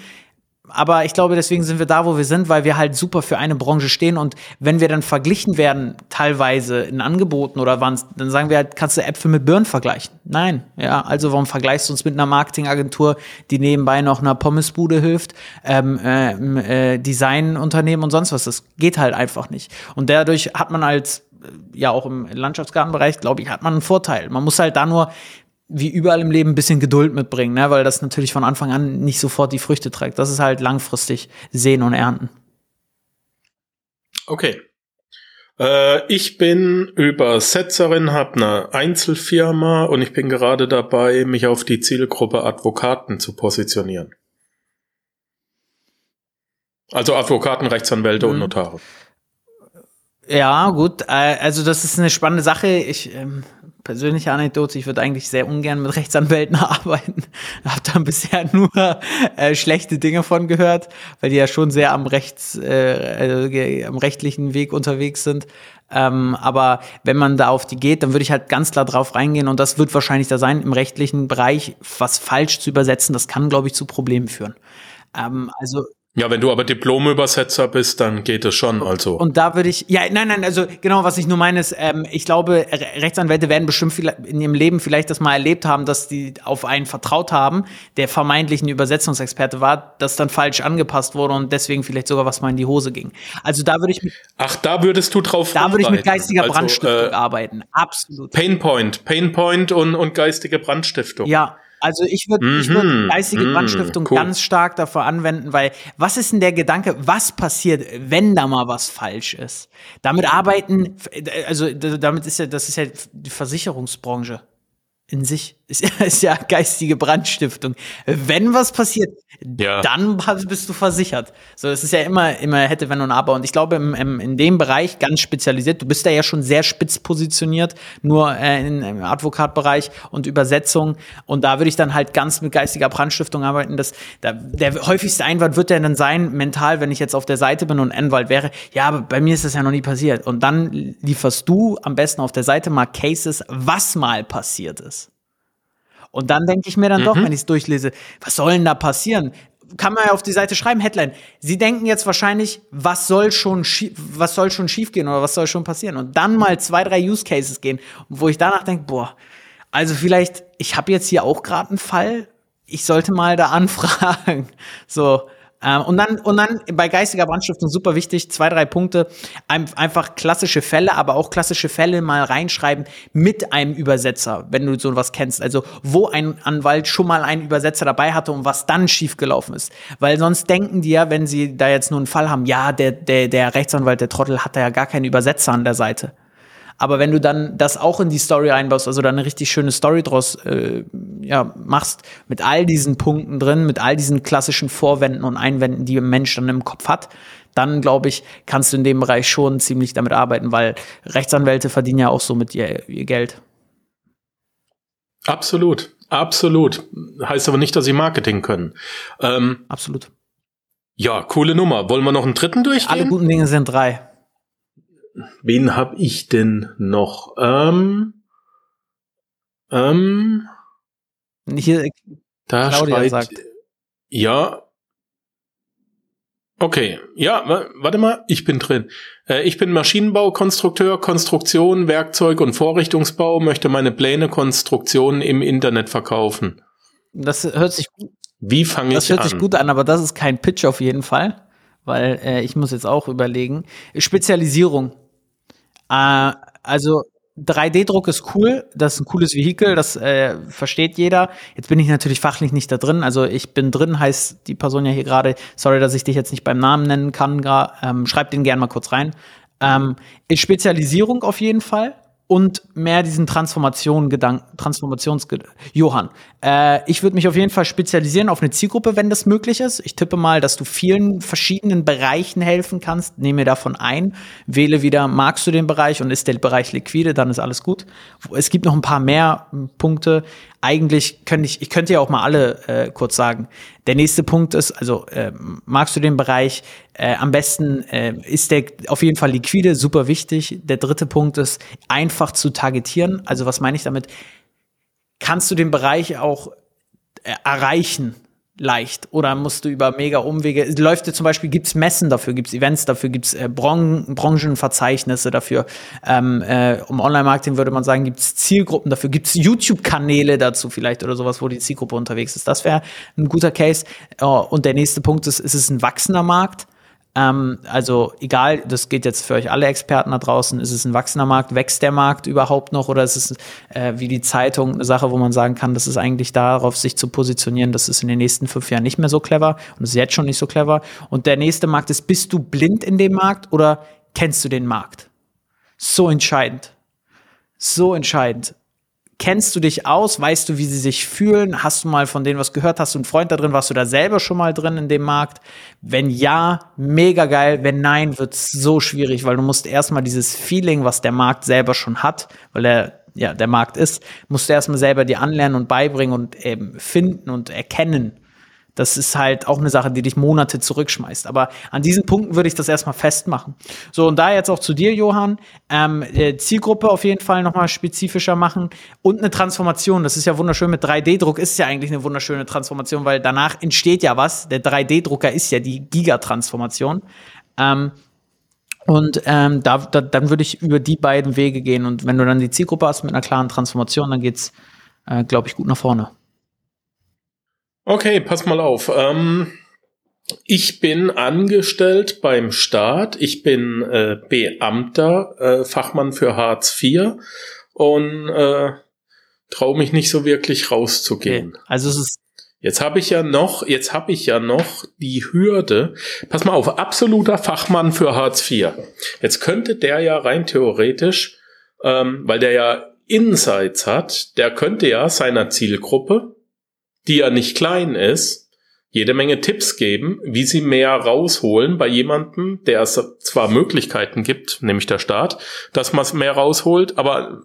Speaker 2: aber ich glaube, deswegen sind wir da, wo wir sind, weil wir halt super für eine Branche stehen. Und wenn wir dann verglichen werden, teilweise in Angeboten oder wann, dann sagen wir halt, kannst du Äpfel mit Birnen vergleichen? Nein. Ja, also warum vergleichst du uns mit einer Marketingagentur, die nebenbei noch einer Pommesbude hilft, ähm, äh, äh, Designunternehmen und sonst was? Das geht halt einfach nicht. Und dadurch hat man als äh, ja auch im Landschaftsgartenbereich, glaube ich, hat man einen Vorteil. Man muss halt da nur wie überall im Leben ein bisschen Geduld mitbringen, ne? weil das natürlich von Anfang an nicht sofort die Früchte trägt. Das ist halt langfristig sehen und ernten.
Speaker 1: Okay. Äh, ich bin Übersetzerin, habe eine Einzelfirma und ich bin gerade dabei, mich auf die Zielgruppe Advokaten zu positionieren. Also Advokaten, Rechtsanwälte mhm. und Notare.
Speaker 2: Ja, gut. Äh, also das ist eine spannende Sache. Ich ähm, persönliche Anekdote, ich würde eigentlich sehr ungern mit Rechtsanwälten arbeiten. Habe da bisher nur äh, schlechte Dinge von gehört, weil die ja schon sehr am Rechts, äh, also, am rechtlichen Weg unterwegs sind. Ähm, aber wenn man da auf die geht, dann würde ich halt ganz klar drauf reingehen und das wird wahrscheinlich da sein, im rechtlichen Bereich was falsch zu übersetzen, das kann, glaube ich, zu Problemen führen. Ähm, also
Speaker 1: ja, wenn du aber Diplomübersetzer bist, dann geht es schon, also.
Speaker 2: Und da würde ich, ja, nein, nein, also genau, was ich nur meine ist, ähm, ich glaube, Rechtsanwälte werden bestimmt in ihrem Leben vielleicht das mal erlebt haben, dass die auf einen vertraut haben, der vermeintlich ein Übersetzungsexperte war, das dann falsch angepasst wurde und deswegen vielleicht sogar was mal in die Hose ging. Also da würde ich mit,
Speaker 1: Ach, da würdest du drauf
Speaker 2: Da würde ich mit geistiger also, Brandstiftung äh, arbeiten, absolut.
Speaker 1: Painpoint, Painpoint und, und geistige Brandstiftung.
Speaker 2: Ja, also ich würde mhm, ich würd geistige mhm, Brandstiftung cool. ganz stark dafür anwenden, weil was ist denn der Gedanke, was passiert, wenn da mal was falsch ist? Damit arbeiten, also damit ist ja, das ist ja die Versicherungsbranche in sich ist ja, ist ja geistige Brandstiftung. Wenn was passiert, ja. dann bist du versichert. So, es ist ja immer, immer hätte, wenn und aber. Und ich glaube, im, im, in dem Bereich ganz spezialisiert, du bist da ja schon sehr spitz positioniert, nur äh, in, im Advokatbereich und Übersetzung. Und da würde ich dann halt ganz mit geistiger Brandstiftung arbeiten. Das, da, der häufigste Einwand wird ja dann sein, mental, wenn ich jetzt auf der Seite bin und Anwalt wäre, ja, aber bei mir ist das ja noch nie passiert. Und dann lieferst du am besten auf der Seite mal Cases, was mal passiert ist. Und dann denke ich mir dann mhm. doch, wenn ich es durchlese, was soll denn da passieren? Kann man ja auf die Seite schreiben, Headline. Sie denken jetzt wahrscheinlich, was soll schon was soll schon schiefgehen oder was soll schon passieren? Und dann mal zwei, drei Use Cases gehen, wo ich danach denke, boah, also vielleicht, ich habe jetzt hier auch gerade einen Fall, ich sollte mal da anfragen. So, ähm, und dann, und dann bei geistiger Brandstiftung super wichtig, zwei, drei Punkte, einfach klassische Fälle, aber auch klassische Fälle mal reinschreiben mit einem Übersetzer, wenn du sowas kennst. Also, wo ein Anwalt schon mal einen Übersetzer dabei hatte und was dann schiefgelaufen ist. Weil sonst denken die ja, wenn sie da jetzt nur einen Fall haben, ja, der, der, der Rechtsanwalt, der Trottel, hat da ja gar keinen Übersetzer an der Seite. Aber wenn du dann das auch in die Story einbaust, also da eine richtig schöne Story draus äh, ja, machst, mit all diesen Punkten drin, mit all diesen klassischen Vorwänden und Einwänden, die ein Mensch dann im Kopf hat, dann glaube ich, kannst du in dem Bereich schon ziemlich damit arbeiten, weil Rechtsanwälte verdienen ja auch so mit ihr, ihr Geld.
Speaker 1: Absolut, absolut. Heißt aber nicht, dass sie Marketing können.
Speaker 2: Ähm, absolut.
Speaker 1: Ja, coole Nummer. Wollen wir noch einen dritten durchgehen?
Speaker 2: Alle guten Dinge sind drei.
Speaker 1: Wen hab ich denn noch? Ähm, ähm,
Speaker 2: Hier,
Speaker 1: da Claudia schreit, sagt. Ja. Okay, ja, warte mal, ich bin drin. Äh, ich bin Maschinenbaukonstrukteur, Konstruktion, Werkzeug und Vorrichtungsbau, möchte meine Pläne, Konstruktionen im Internet verkaufen.
Speaker 2: Das hört sich
Speaker 1: gut. Wie fange ich an?
Speaker 2: Das hört sich gut an, aber das ist kein Pitch auf jeden Fall, weil äh, ich muss jetzt auch überlegen. Spezialisierung. Äh, also 3D-Druck ist cool, das ist ein cooles Vehikel, das äh, versteht jeder. Jetzt bin ich natürlich fachlich nicht da drin, also ich bin drin, heißt die Person ja hier gerade, sorry, dass ich dich jetzt nicht beim Namen nennen kann, ähm, schreib den gerne mal kurz rein. Ähm, Spezialisierung auf jeden Fall und mehr diesen Transformation Gedanken, Transformations Johann. Äh, ich würde mich auf jeden Fall spezialisieren auf eine Zielgruppe, wenn das möglich ist. Ich tippe mal, dass du vielen verschiedenen Bereichen helfen kannst. Nehme davon ein, wähle wieder, magst du den Bereich und ist der Bereich liquide, dann ist alles gut. Es gibt noch ein paar mehr Punkte, eigentlich könnte ich, ich könnte ja auch mal alle äh, kurz sagen. Der nächste Punkt ist, also äh, magst du den Bereich, äh, am besten äh, ist der auf jeden Fall liquide, super wichtig. Der dritte Punkt ist, einfach zu targetieren. Also was meine ich damit? Kannst du den Bereich auch äh, erreichen? Leicht oder musst du über mega Umwege, läuft zum Beispiel, gibt's Messen dafür, gibt's Events dafür, gibt's äh, Bron Branchenverzeichnisse dafür, ähm, äh, um Online-Marketing würde man sagen, gibt's Zielgruppen dafür, gibt's YouTube-Kanäle dazu vielleicht oder sowas, wo die Zielgruppe unterwegs ist. Das wäre ein guter Case. Oh, und der nächste Punkt ist, ist es ein wachsender Markt? Ähm, also egal, das geht jetzt für euch alle Experten da draußen, ist es ein wachsender Markt, wächst der Markt überhaupt noch oder ist es äh, wie die Zeitung eine Sache, wo man sagen kann, das ist eigentlich darauf, sich zu positionieren, das ist in den nächsten fünf Jahren nicht mehr so clever und ist jetzt schon nicht so clever. Und der nächste Markt ist, bist du blind in dem Markt oder kennst du den Markt? So entscheidend. So entscheidend. Kennst du dich aus? Weißt du, wie sie sich fühlen? Hast du mal von denen was gehört? Hast du einen Freund da drin? Warst du da selber schon mal drin in dem Markt? Wenn ja, mega geil. Wenn nein, wird's so schwierig, weil du musst erstmal dieses Feeling, was der Markt selber schon hat, weil er ja der Markt ist, musst du erstmal selber dir anlernen und beibringen und eben finden und erkennen. Das ist halt auch eine Sache, die dich Monate zurückschmeißt. Aber an diesen Punkten würde ich das erstmal festmachen. So, und da jetzt auch zu dir, Johann, ähm, äh, Zielgruppe auf jeden Fall nochmal spezifischer machen und eine Transformation. Das ist ja wunderschön. Mit 3D-Druck ist ja eigentlich eine wunderschöne Transformation, weil danach entsteht ja was. Der 3D-Drucker ist ja die Gigatransformation. Ähm, und ähm, da, da, dann würde ich über die beiden Wege gehen. Und wenn du dann die Zielgruppe hast mit einer klaren Transformation, dann geht's, äh, glaube ich, gut nach vorne.
Speaker 1: Okay, pass mal auf. Ähm, ich bin angestellt beim Staat. Ich bin äh, Beamter, äh, Fachmann für Hartz IV und äh, traue mich nicht so wirklich rauszugehen.
Speaker 2: Okay. Also es ist
Speaker 1: Jetzt habe ich ja noch, jetzt habe ich ja noch die Hürde. Pass mal auf, absoluter Fachmann für Hartz IV. Jetzt könnte der ja rein theoretisch, ähm, weil der ja Insights hat, der könnte ja seiner Zielgruppe die ja nicht klein ist, jede Menge Tipps geben, wie sie mehr rausholen bei jemandem, der es zwar Möglichkeiten gibt, nämlich der Staat, dass man es mehr rausholt, aber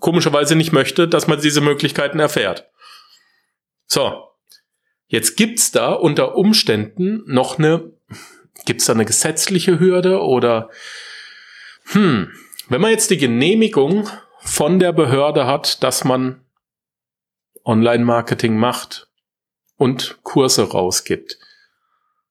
Speaker 1: komischerweise nicht möchte, dass man diese Möglichkeiten erfährt. So. Jetzt gibt's da unter Umständen noch eine, gibt's da eine gesetzliche Hürde oder, hm, wenn man jetzt die Genehmigung von der Behörde hat, dass man Online-Marketing macht und Kurse rausgibt.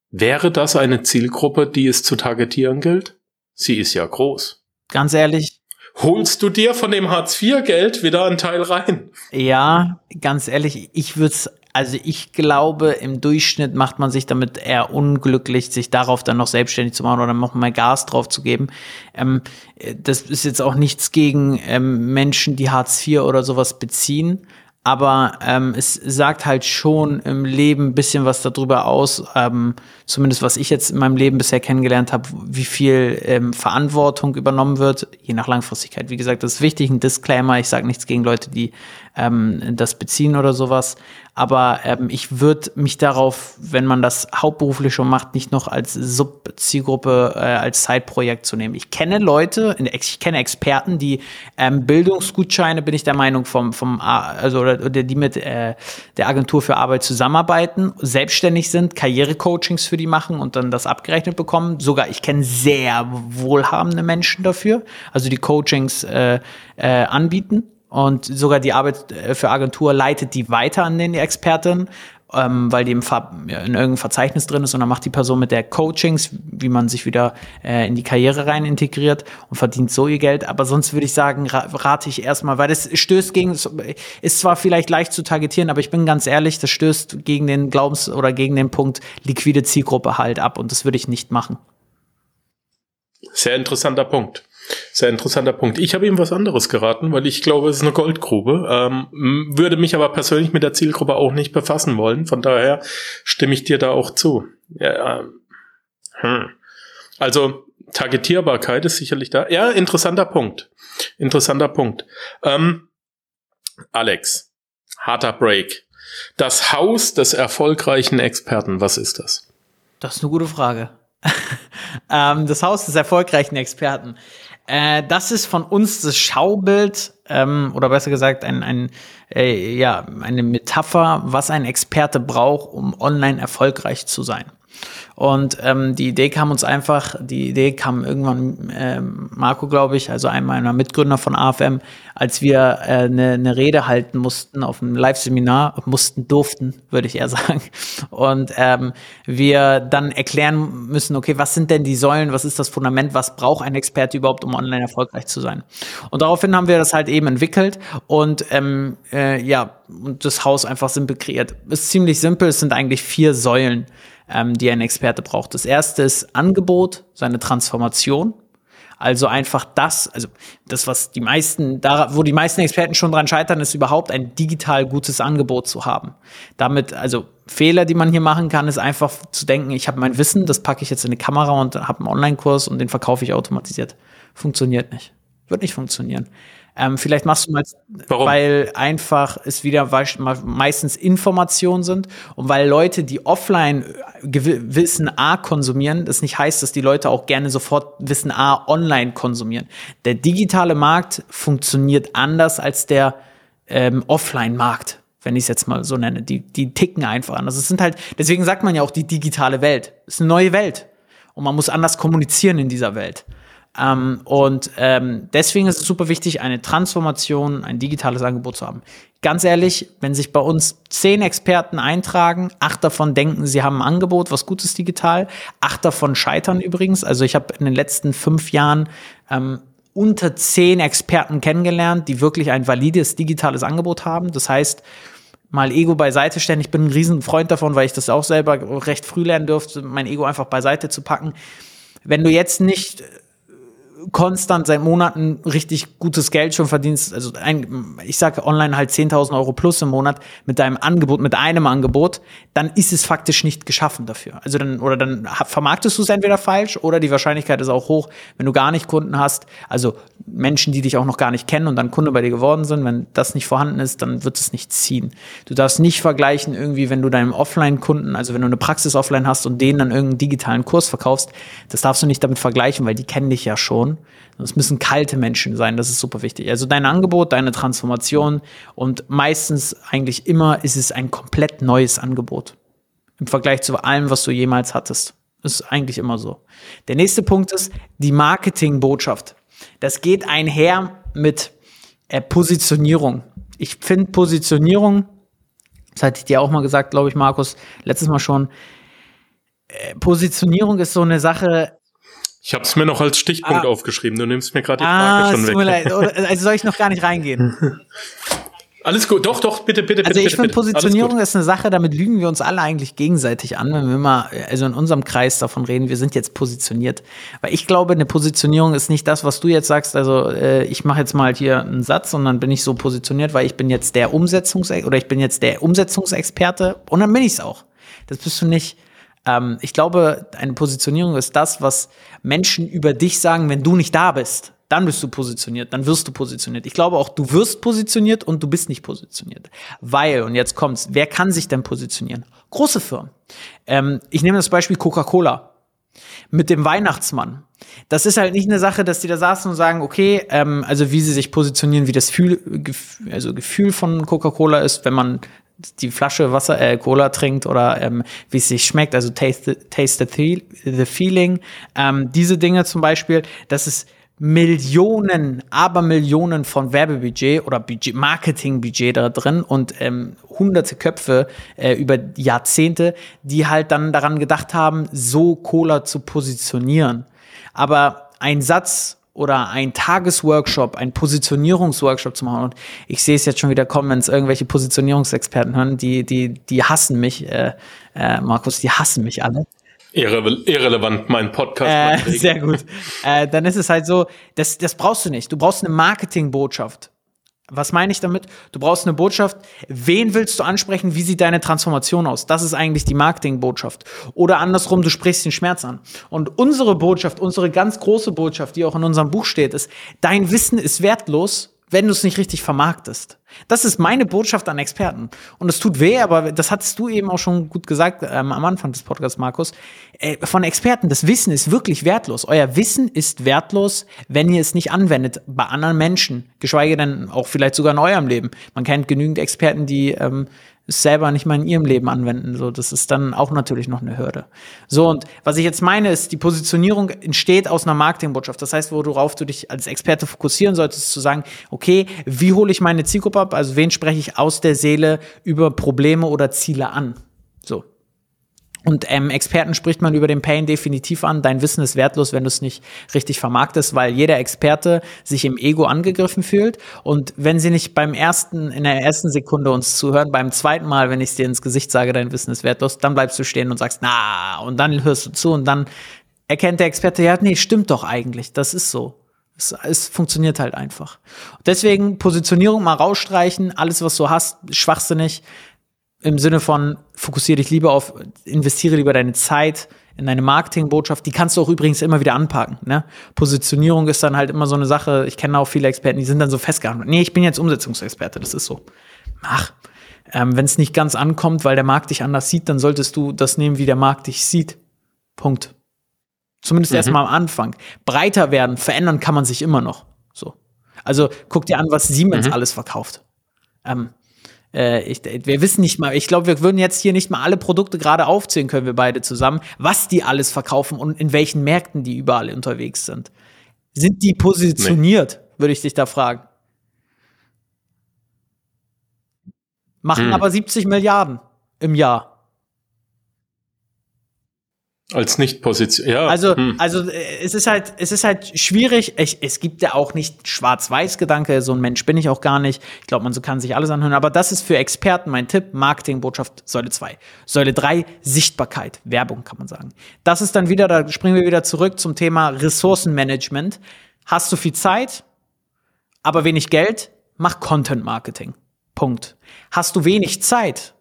Speaker 1: Wäre das eine Zielgruppe, die es zu targetieren gilt? Sie ist ja groß.
Speaker 2: Ganz ehrlich.
Speaker 1: Holst du dir von dem Hartz-IV-Geld wieder einen Teil rein?
Speaker 2: Ja, ganz ehrlich, ich würde es also ich glaube, im Durchschnitt macht man sich damit eher unglücklich, sich darauf dann noch selbstständig zu machen oder noch mal Gas drauf zu geben. Ähm, das ist jetzt auch nichts gegen ähm, Menschen, die Hartz IV oder sowas beziehen aber ähm, es sagt halt schon im Leben ein bisschen was darüber aus, ähm, zumindest was ich jetzt in meinem Leben bisher kennengelernt habe, wie viel ähm, Verantwortung übernommen wird, je nach Langfristigkeit. Wie gesagt, das ist wichtig, ein Disclaimer, ich sage nichts gegen Leute, die ähm, das beziehen oder sowas, aber ähm, ich würde mich darauf, wenn man das hauptberuflich schon macht, nicht noch als Sub-Zielgruppe, äh, als Zeitprojekt zu nehmen. Ich kenne Leute, ich kenne Experten, die ähm, Bildungsgutscheine, bin ich der Meinung, vom, vom also oder, oder die mit äh, der Agentur für Arbeit zusammenarbeiten, selbstständig sind, Karrierecoachings für die machen und dann das abgerechnet bekommen. Sogar ich kenne sehr wohlhabende Menschen dafür, also die Coachings äh, äh, anbieten und sogar die Arbeit äh, für Agentur leitet die weiter an den Experten, ähm, weil die im Ver in irgendeinem Verzeichnis drin ist und dann macht die Person mit der Coachings, wie man sich wieder äh, in die Karriere rein integriert und verdient so ihr Geld. Aber sonst würde ich sagen, ra rate ich erstmal, weil das stößt gegen, ist zwar vielleicht leicht zu targetieren, aber ich bin ganz ehrlich, das stößt gegen den Glaubens- oder gegen den Punkt liquide Zielgruppe halt ab und das würde ich nicht machen.
Speaker 1: Sehr interessanter Punkt. Sehr interessanter Punkt. Ich habe ihm was anderes geraten, weil ich glaube, es ist eine Goldgrube. Ähm, würde mich aber persönlich mit der Zielgruppe auch nicht befassen wollen. Von daher stimme ich dir da auch zu. Ja, ähm, hm. Also Targetierbarkeit ist sicherlich da. Ja, interessanter Punkt. Interessanter Punkt. Ähm, Alex, harter Break. Das Haus des erfolgreichen Experten, was ist das?
Speaker 2: Das ist eine gute Frage. ähm, das Haus des erfolgreichen Experten. Äh, das ist von uns das Schaubild, ähm, oder besser gesagt, ein, ein, äh, ja, eine Metapher, was ein Experte braucht, um online erfolgreich zu sein. Und ähm, die Idee kam uns einfach, die Idee kam irgendwann äh, Marco, glaube ich, also einem meiner Mitgründer von AFM, als wir eine äh, ne, ne Rede halten mussten auf einem Live-Seminar, mussten, durften, würde ich eher sagen. Und ähm, wir dann erklären müssen, okay, was sind denn die Säulen, was ist das Fundament, was braucht ein Experte überhaupt, um online erfolgreich zu sein? Und daraufhin haben wir das halt eben entwickelt und ähm, äh, ja, und das Haus einfach simpel kreiert. Ist ziemlich simpel, es sind eigentlich vier Säulen ähm, die ein Experte braucht. Das erste ist Angebot, seine Transformation. Also einfach das, also das, was die meisten, da, wo die meisten Experten schon dran scheitern, ist überhaupt ein digital gutes Angebot zu haben. Damit, also Fehler, die man hier machen kann, ist einfach zu denken, ich habe mein Wissen, das packe ich jetzt in eine Kamera und habe einen Online-Kurs und den verkaufe ich automatisiert. Funktioniert nicht. Wird nicht funktionieren. Ähm, vielleicht machst du mal, Warum? weil einfach es wieder meistens Informationen sind und weil Leute, die offline Wissen A konsumieren, das nicht heißt, dass die Leute auch gerne sofort Wissen A online konsumieren. Der digitale Markt funktioniert anders als der ähm, Offline-Markt wenn ich es jetzt mal so nenne. Die, die ticken einfach anders. Es sind halt, deswegen sagt man ja auch die digitale Welt. Es ist eine neue Welt. Und man muss anders kommunizieren in dieser Welt. Ähm, und ähm, deswegen ist es super wichtig, eine Transformation, ein digitales Angebot zu haben. Ganz ehrlich, wenn sich bei uns zehn Experten eintragen, acht davon denken, sie haben ein Angebot, was Gutes digital, acht davon scheitern übrigens. Also ich habe in den letzten fünf Jahren ähm, unter zehn Experten kennengelernt, die wirklich ein valides digitales Angebot haben. Das heißt, mal Ego beiseite stellen. Ich bin ein Riesenfreund davon, weil ich das auch selber recht früh lernen durfte, mein Ego einfach beiseite zu packen. Wenn du jetzt nicht konstant seit Monaten richtig gutes Geld schon verdienst, also ein, ich sage online halt 10.000 Euro plus im Monat mit deinem Angebot, mit einem Angebot, dann ist es faktisch nicht geschaffen dafür. Also dann, oder dann vermarktest du es entweder falsch oder die Wahrscheinlichkeit ist auch hoch, wenn du gar nicht Kunden hast, also Menschen, die dich auch noch gar nicht kennen und dann Kunde bei dir geworden sind, wenn das nicht vorhanden ist, dann wird es nicht ziehen. Du darfst nicht vergleichen irgendwie, wenn du deinem Offline-Kunden, also wenn du eine Praxis offline hast und denen dann irgendeinen digitalen Kurs verkaufst, das darfst du nicht damit vergleichen, weil die kennen dich ja schon es müssen kalte Menschen sein, das ist super wichtig. Also dein Angebot, deine Transformation und meistens eigentlich immer ist es ein komplett neues Angebot im Vergleich zu allem, was du jemals hattest. Das ist eigentlich immer so. Der nächste Punkt ist die Marketingbotschaft. Das geht einher mit äh, Positionierung. Ich finde Positionierung, das hatte ich dir auch mal gesagt, glaube ich, Markus, letztes Mal schon, äh, Positionierung ist so eine Sache,
Speaker 1: ich habe es mir noch als Stichpunkt ah. aufgeschrieben. Du nimmst mir gerade die
Speaker 2: ah, Frage schon weg. Leid. Also soll ich noch gar nicht reingehen?
Speaker 1: Alles gut, doch, doch, bitte, bitte,
Speaker 2: also
Speaker 1: bitte.
Speaker 2: Also ich finde, Positionierung ist eine Sache, damit lügen wir uns alle eigentlich gegenseitig an, wenn wir mal, also in unserem Kreis davon reden, wir sind jetzt positioniert. Weil ich glaube, eine Positionierung ist nicht das, was du jetzt sagst, also äh, ich mache jetzt mal hier einen Satz und dann bin ich so positioniert, weil ich bin jetzt der Umsetzungs- oder ich bin jetzt der Umsetzungsexperte und dann bin ich es auch. Das bist du nicht. Ähm, ich glaube, eine Positionierung ist das, was Menschen über dich sagen, wenn du nicht da bist. Dann bist du positioniert, dann wirst du positioniert. Ich glaube auch, du wirst positioniert und du bist nicht positioniert. Weil, und jetzt kommt's, wer kann sich denn positionieren? Große Firmen. Ähm, ich nehme das Beispiel Coca-Cola mit dem Weihnachtsmann. Das ist halt nicht eine Sache, dass die da saßen und sagen, okay, ähm, also wie sie sich positionieren, wie das Gefühl, also Gefühl von Coca-Cola ist, wenn man die Flasche Wasser, äh, Cola trinkt oder ähm, wie es sich schmeckt, also taste, taste the, the feeling. Ähm, diese Dinge zum Beispiel, das ist Millionen, aber Millionen von Werbebudget oder Budget, Marketingbudget da drin und ähm, hunderte Köpfe äh, über Jahrzehnte, die halt dann daran gedacht haben, so Cola zu positionieren. Aber ein Satz oder ein Tagesworkshop, ein Positionierungsworkshop zu machen. Und ich sehe es jetzt schon wieder kommen, wenn es irgendwelche Positionierungsexperten hören, die, die, die hassen mich, äh, äh, Markus, die hassen mich alle.
Speaker 1: Irre irrelevant, mein Podcast.
Speaker 2: Äh, sehr gut. äh, dann ist es halt so, das, das brauchst du nicht. Du brauchst eine Marketingbotschaft. Was meine ich damit? Du brauchst eine Botschaft. Wen willst du ansprechen? Wie sieht deine Transformation aus? Das ist eigentlich die Marketingbotschaft. Oder andersrum, du sprichst den Schmerz an. Und unsere Botschaft, unsere ganz große Botschaft, die auch in unserem Buch steht, ist, dein Wissen ist wertlos, wenn du es nicht richtig vermarktest. Das ist meine Botschaft an Experten. Und es tut weh, aber das hattest du eben auch schon gut gesagt ähm, am Anfang des Podcasts, Markus. Äh, von Experten, das Wissen ist wirklich wertlos. Euer Wissen ist wertlos, wenn ihr es nicht anwendet bei anderen Menschen, geschweige denn auch vielleicht sogar in eurem Leben. Man kennt genügend Experten, die ähm, selber nicht mal in ihrem Leben anwenden. So, das ist dann auch natürlich noch eine Hürde. So, und was ich jetzt meine, ist, die Positionierung entsteht aus einer Marketingbotschaft. Das heißt, worauf du dich als Experte fokussieren solltest, zu sagen, okay, wie hole ich meine Zielgruppe ab? Also wen spreche ich aus der Seele über Probleme oder Ziele an? So. Und ähm, Experten spricht man über den Pain definitiv an. Dein Wissen ist wertlos, wenn du es nicht richtig vermarktest, weil jeder Experte sich im Ego angegriffen fühlt. Und wenn sie nicht beim ersten, in der ersten Sekunde uns zuhören, beim zweiten Mal, wenn ich es dir ins Gesicht sage, dein Wissen ist wertlos, dann bleibst du stehen und sagst, na, und dann hörst du zu und dann erkennt der Experte, ja, nee, stimmt doch eigentlich. Das ist so. Es, es funktioniert halt einfach. Deswegen Positionierung mal rausstreichen, alles, was du hast, schwachsinnig im Sinne von fokussiere dich lieber auf, investiere lieber deine Zeit in deine Marketingbotschaft. Die kannst du auch übrigens immer wieder anpacken. Ne? Positionierung ist dann halt immer so eine Sache. Ich kenne auch viele Experten, die sind dann so festgehandelt. Nee, ich bin jetzt Umsetzungsexperte, das ist so. Mach. Ähm, Wenn es nicht ganz ankommt, weil der Markt dich anders sieht, dann solltest du das nehmen, wie der Markt dich sieht. Punkt. Zumindest mhm. erstmal am Anfang. Breiter werden, verändern kann man sich immer noch. So. Also guck dir an, was Siemens mhm. alles verkauft. Ähm, äh, ich, wir wissen nicht mal, ich glaube, wir würden jetzt hier nicht mal alle Produkte gerade aufzählen können, wir beide zusammen, was die alles verkaufen und in welchen Märkten die überall unterwegs sind. Sind die positioniert, nee. würde ich dich da fragen. Machen hm. aber 70 Milliarden im Jahr.
Speaker 1: Als Nicht-Position, ja.
Speaker 2: Also, hm. also äh, es ist halt, es ist halt schwierig. Ich, es gibt ja auch nicht Schwarz-Weiß-Gedanke. So ein Mensch bin ich auch gar nicht. Ich glaube, man so kann sich alles anhören. Aber das ist für Experten mein Tipp. Marketingbotschaft Säule 2. Säule 3, Sichtbarkeit. Werbung kann man sagen. Das ist dann wieder, da springen wir wieder zurück zum Thema Ressourcenmanagement. Hast du viel Zeit, aber wenig Geld? Mach Content Marketing. Punkt. Hast du wenig Zeit,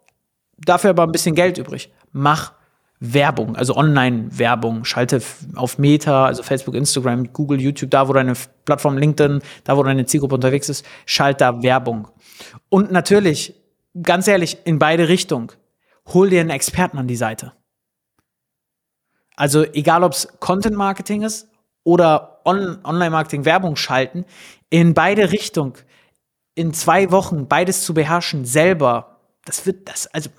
Speaker 2: dafür aber ein bisschen Geld übrig? Mach Werbung, also Online-Werbung, schalte auf Meta, also Facebook, Instagram, Google, YouTube, da wo deine Plattform LinkedIn, da wo deine Zielgruppe unterwegs ist, schalte da Werbung. Und natürlich, ganz ehrlich, in beide Richtungen, hol dir einen Experten an die Seite. Also egal, ob es Content-Marketing ist oder On Online-Marketing, Werbung schalten, in beide Richtungen, in zwei Wochen beides zu beherrschen, selber, das wird das, also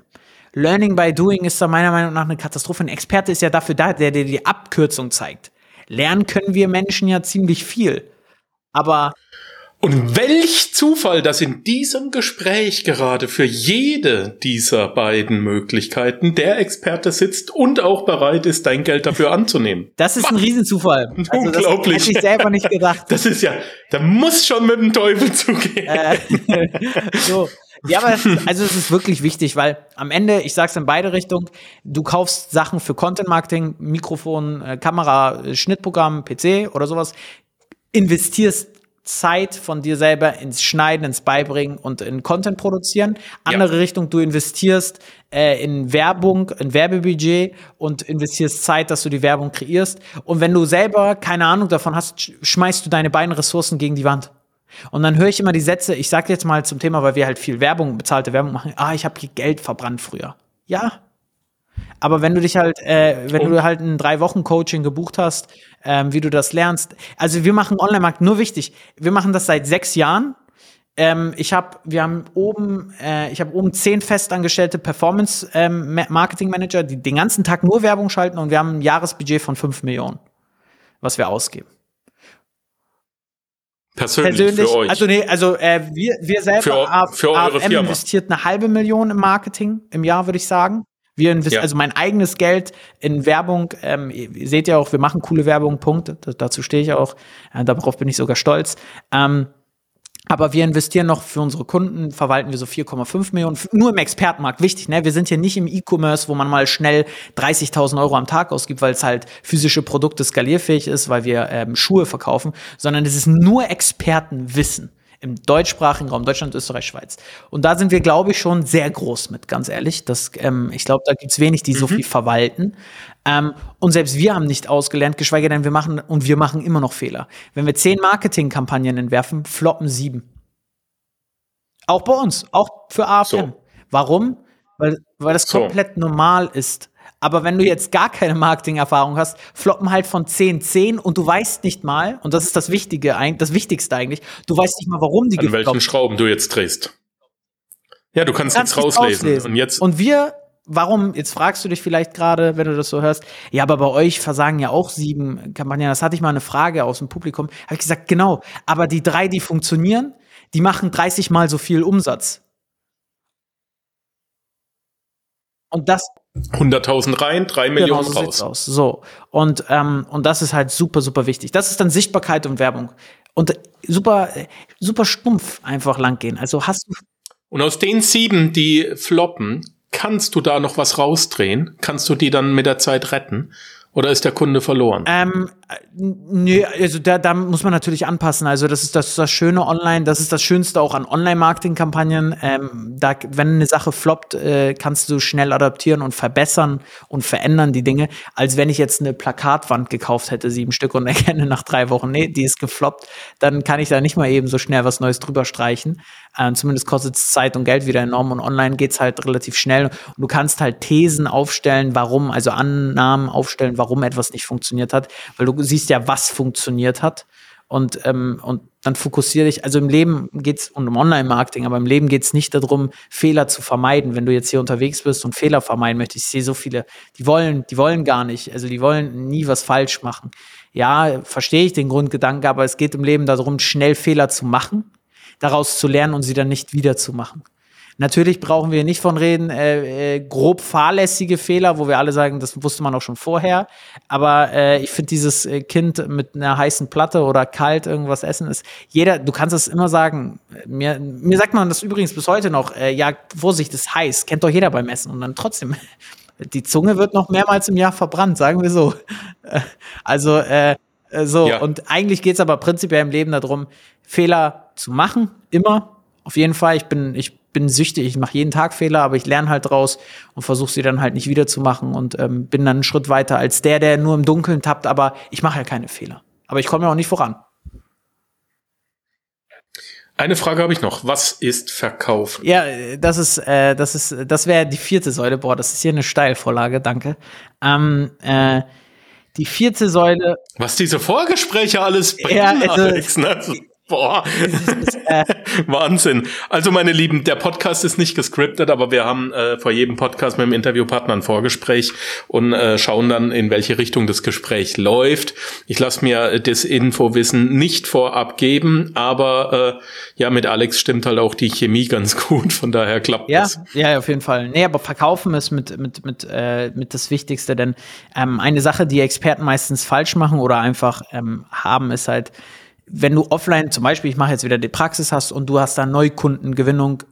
Speaker 2: Learning by Doing ist da meiner Meinung nach eine Katastrophe. Ein Experte ist ja dafür da, der dir die Abkürzung zeigt. Lernen können wir Menschen ja ziemlich viel. Aber
Speaker 1: und welch Zufall, dass in diesem Gespräch gerade für jede dieser beiden Möglichkeiten der Experte sitzt und auch bereit ist, dein Geld dafür anzunehmen.
Speaker 2: Das ist ein Riesenzufall.
Speaker 1: Also Unglaublich. Das
Speaker 2: hätte ich selber nicht gedacht.
Speaker 1: Das ist ja, da muss schon mit dem Teufel zugehen. Äh,
Speaker 2: so. Ja, aber ist, also es ist wirklich wichtig, weil am Ende, ich sag's in beide Richtungen, du kaufst Sachen für Content Marketing, Mikrofon, äh, Kamera, Schnittprogramm, PC oder sowas, investierst Zeit von dir selber ins Schneiden, ins Beibringen und in Content produzieren. Andere ja. Richtung, du investierst äh, in Werbung, in Werbebudget und investierst Zeit, dass du die Werbung kreierst. Und wenn du selber keine Ahnung davon hast, schmeißt du deine beiden Ressourcen gegen die Wand. Und dann höre ich immer die Sätze, ich sage jetzt mal zum Thema, weil wir halt viel Werbung, bezahlte Werbung machen, ah, ich habe Geld verbrannt früher. Ja. Aber wenn du dich halt, äh, wenn oh. du halt ein drei Wochen Coaching gebucht hast, ähm, wie du das lernst, also wir machen Online-Markt nur wichtig. Wir machen das seit sechs Jahren. Ähm, ich habe, wir haben oben, äh, ich habe oben zehn festangestellte Performance ähm, Marketing Manager, die den ganzen Tag nur Werbung schalten und wir haben ein Jahresbudget von fünf Millionen, was wir ausgeben.
Speaker 1: Persönlich, Persönlich, für euch.
Speaker 2: Also nee, also äh, wir, wir selber
Speaker 1: für, für eure
Speaker 2: AFM investiert eine halbe Million im Marketing im Jahr, würde ich sagen. Wir investieren, ja. also mein eigenes Geld in Werbung. Ähm, ihr seht ja auch, wir machen coole Werbung, Punkt. dazu stehe ich auch. Äh, darauf bin ich sogar stolz. Ähm, aber wir investieren noch für unsere Kunden, verwalten wir so 4,5 Millionen, nur im Expertenmarkt. Wichtig, ne? Wir sind hier nicht im E-Commerce, wo man mal schnell 30.000 Euro am Tag ausgibt, weil es halt physische Produkte skalierfähig ist, weil wir ähm, Schuhe verkaufen, sondern es ist nur Expertenwissen im deutschsprachigen Raum, Deutschland, Österreich, Schweiz. Und da sind wir, glaube ich, schon sehr groß mit, ganz ehrlich. Das, ähm, ich glaube, da gibt's wenig, die mhm. so viel verwalten. Ähm, und selbst wir haben nicht ausgelernt, geschweige denn wir machen, und wir machen immer noch Fehler. Wenn wir zehn Marketingkampagnen entwerfen, floppen sieben. Auch bei uns, auch für AFM.
Speaker 1: So.
Speaker 2: Warum? Weil, weil das
Speaker 1: So.
Speaker 2: komplett normal ist. Aber wenn du jetzt gar keine Marketingerfahrung hast, floppen halt von 10, 10 und du weißt nicht mal, und das ist das Wichtige, das Wichtigste eigentlich, du weißt nicht mal, warum die
Speaker 1: An welchen Schrauben du jetzt drehst. Ja, du kannst,
Speaker 2: kannst
Speaker 1: nichts
Speaker 2: nichts
Speaker 1: rauslesen.
Speaker 2: auslesen.
Speaker 1: Und jetzt,
Speaker 2: Und wir, warum, jetzt fragst du dich vielleicht gerade, wenn du das so hörst, ja, aber bei euch versagen ja auch sieben Kampagnen. Das hatte ich mal eine Frage aus dem Publikum. Habe ich gesagt, genau, aber die drei, die funktionieren, die machen 30 mal so viel Umsatz. Und das,
Speaker 1: 100.000 rein, 3 Millionen
Speaker 2: genau, so
Speaker 1: raus.
Speaker 2: aus. So. Und, ähm, und das ist halt super, super wichtig. Das ist dann Sichtbarkeit und Werbung. Und äh, super, äh, super stumpf einfach langgehen. Also hast du
Speaker 1: Und aus den sieben, die floppen, kannst du da noch was rausdrehen? Kannst du die dann mit der Zeit retten? Oder ist der Kunde verloren?
Speaker 2: Ähm, äh, nö, also da, da muss man natürlich anpassen. Also das ist das, das Schöne online, das ist das Schönste auch an Online-Marketing-Kampagnen. Ähm, wenn eine Sache floppt, äh, kannst du schnell adaptieren und verbessern und verändern die Dinge, als wenn ich jetzt eine Plakatwand gekauft hätte, sieben Stück und erkenne nach drei Wochen, nee, die ist gefloppt, dann kann ich da nicht mal eben so schnell was Neues drüber streichen. Ähm, zumindest kostet es Zeit und Geld wieder enorm und online geht's halt relativ schnell. Und du kannst halt Thesen aufstellen, warum, also Annahmen aufstellen, warum etwas nicht funktioniert hat, weil du siehst ja, was funktioniert hat. Und, ähm, und dann fokussiere dich, also im Leben geht's und im Online-Marketing, aber im Leben geht's nicht darum, Fehler zu vermeiden. Wenn du jetzt hier unterwegs bist und Fehler vermeiden möchtest, ich sehe so viele, die wollen, die wollen gar nicht, also die wollen nie was falsch machen. Ja, verstehe ich den Grundgedanken, aber es geht im Leben darum, schnell Fehler zu machen, daraus zu lernen und sie dann nicht wieder zu machen. Natürlich brauchen wir nicht von reden, äh, äh, grob fahrlässige Fehler, wo wir alle sagen, das wusste man auch schon vorher. Aber äh, ich finde dieses äh, Kind mit einer heißen Platte oder kalt irgendwas essen ist, jeder, du kannst es immer sagen. Mir, mir sagt man das übrigens bis heute noch, äh, ja, Vorsicht, ist heiß, kennt doch jeder beim Essen. Und dann trotzdem, die Zunge wird noch mehrmals im Jahr verbrannt, sagen wir so. Also, äh, äh, so,
Speaker 1: Ja.
Speaker 2: und eigentlich geht's aber prinzipiell im Leben darum, Fehler zu machen, immer. Auf jeden Fall, ich bin, ich bin süchtig, ich mache jeden Tag Fehler, aber ich lerne halt draus und versuche sie dann halt nicht wieder zu machen und ähm, bin dann einen Schritt weiter als der, der nur im Dunkeln tappt, aber ich mache ja keine Fehler. Aber ich komme ja auch nicht voran.
Speaker 1: Eine Frage habe ich noch. Was ist Verkaufen?
Speaker 2: Ja, das ist, äh, das ist, das wäre die vierte Säule. Boah, das ist hier eine Steilvorlage, danke. Ähm, äh, die vierte Säule,
Speaker 1: Was diese Vorgespräche alles bringen,
Speaker 2: Ja, also-
Speaker 1: Alex, ne? Also, Boah, Wahnsinn. Also meine Lieben, der Podcast ist nicht gescriptet, aber wir haben äh, vor jedem Podcast mit dem Interviewpartner ein Vorgespräch und äh, schauen dann, in welche Richtung das Gespräch läuft. Ich lasse mir das Infowissen nicht vorab geben, aber äh, ja, mit Alex stimmt halt auch die Chemie ganz gut, von daher klappt
Speaker 2: Ja,
Speaker 1: das.
Speaker 2: ja, ja, auf jeden Fall. Nee, aber verkaufen ist mit, mit, mit, äh, mit das Wichtigste, denn ähm, eine Sache, die Experten meistens falsch machen oder einfach ähm, haben, ist halt, wenn du offline, zum Beispiel, ich mache jetzt wieder die Praxis hast und du hast da Neukundengewinnung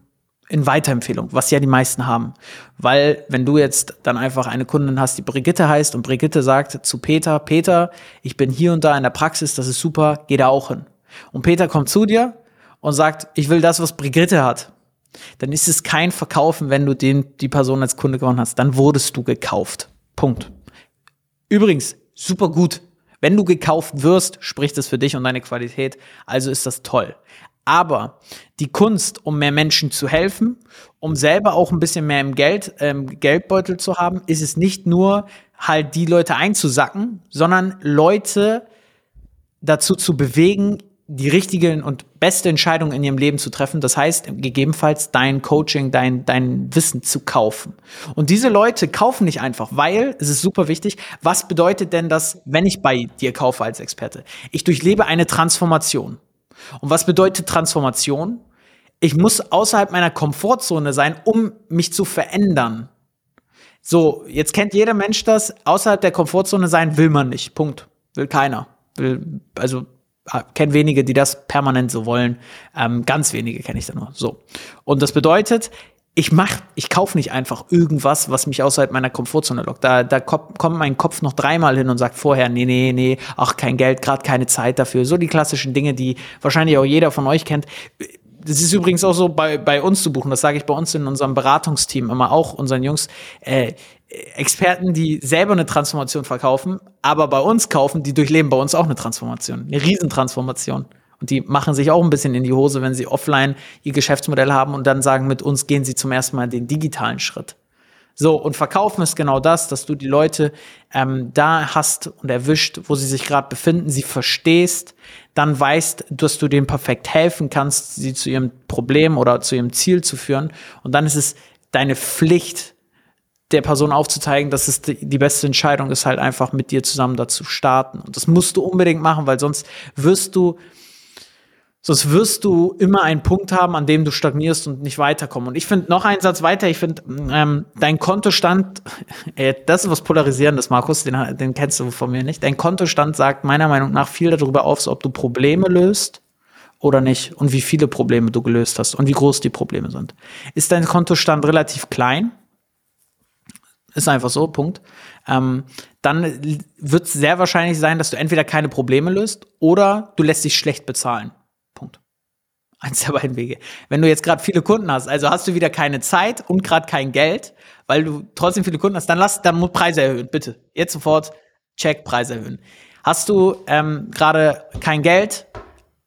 Speaker 2: in Weiterempfehlung, was ja die meisten haben. Weil, wenn du jetzt dann einfach eine Kundin hast, die Brigitte heißt und Brigitte sagt zu Peter, Peter, ich bin hier und da in der Praxis, das ist super, geh da auch hin. Und Peter kommt zu dir und sagt, ich will das, was Brigitte hat dann ist es kein Verkaufen, wenn du den, die Person als Kunde gewonnen hast. Dann wurdest du gekauft. Punkt. Übrigens, super gut. Wenn du gekauft wirst, spricht das für dich und deine Qualität. Also ist das toll. Aber die Kunst, um mehr Menschen zu helfen, um selber auch ein bisschen mehr im Geld, ähm, Geldbeutel zu haben, ist es nicht nur halt die Leute einzusacken, sondern Leute dazu zu bewegen, die richtigen und beste Entscheidung in ihrem Leben zu treffen. Das heißt, gegebenenfalls dein Coaching, dein, dein Wissen zu kaufen. Und diese Leute kaufen nicht einfach, weil, es ist super wichtig, was bedeutet denn das, wenn ich bei dir kaufe als Experte? Ich durchlebe eine Transformation. Und was bedeutet Transformation? Ich muss außerhalb meiner Komfortzone sein, um mich zu verändern. So, jetzt kennt jeder Mensch das. Außerhalb der Komfortzone sein will man nicht. Punkt. Will keiner. Will, also kenne wenige, die das permanent so wollen. Ähm, ganz wenige kenne ich da nur. So. Und das bedeutet, ich mach, ich kaufe nicht einfach irgendwas, was mich außerhalb meiner Komfortzone lockt. Da, da kommt kommt mein Kopf noch dreimal hin und sagt vorher, nee, nee, nee, ach, kein Geld, gerade keine Zeit dafür. So die klassischen Dinge, die wahrscheinlich auch jeder von euch kennt. Das ist übrigens auch so bei, bei uns zu buchen. Das sage ich bei uns in unserem Beratungsteam immer auch, unseren Jungs. Äh, Experten, die selber eine Transformation verkaufen, aber bei uns kaufen, die durchleben bei uns auch eine Transformation, eine Riesentransformation. Und die machen sich auch ein bisschen in die Hose, wenn sie offline ihr Geschäftsmodell haben und dann sagen, mit uns gehen sie zum ersten Mal den digitalen Schritt. So, und verkaufen ist genau das, dass du die Leute ähm, da hast und erwischt, wo sie sich gerade befinden, sie verstehst, dann weißt, dass du denen perfekt helfen kannst, sie zu ihrem Problem oder zu ihrem Ziel zu führen. Und dann ist es deine Pflicht, der Person aufzuzeigen, dass es die, die beste Entscheidung ist, halt einfach mit dir zusammen dazu starten. Und das musst du unbedingt machen, weil sonst wirst du Sonst wirst du immer einen Punkt haben, an dem du stagnierst und nicht weiterkommen. Und ich finde noch einen Satz weiter, ich finde, ähm, dein Kontostand, äh, das ist was Polarisierendes, Markus, den, den kennst du von mir nicht. Dein Kontostand sagt meiner Meinung nach viel darüber aus, ob du Probleme löst oder nicht und wie viele Probleme du gelöst hast und wie groß die Probleme sind. Ist dein Kontostand relativ klein? Ist einfach so, Punkt. Ähm, dann wird es sehr wahrscheinlich sein, dass du entweder keine Probleme löst oder du lässt dich schlecht bezahlen. Eins der beiden Wege. Wenn du jetzt gerade viele Kunden hast, also hast du wieder keine Zeit und gerade kein Geld, weil du trotzdem viele Kunden hast, dann lass, dann muss Preise erhöhen, bitte. Jetzt sofort check Preise erhöhen. Hast du ähm, gerade kein Geld,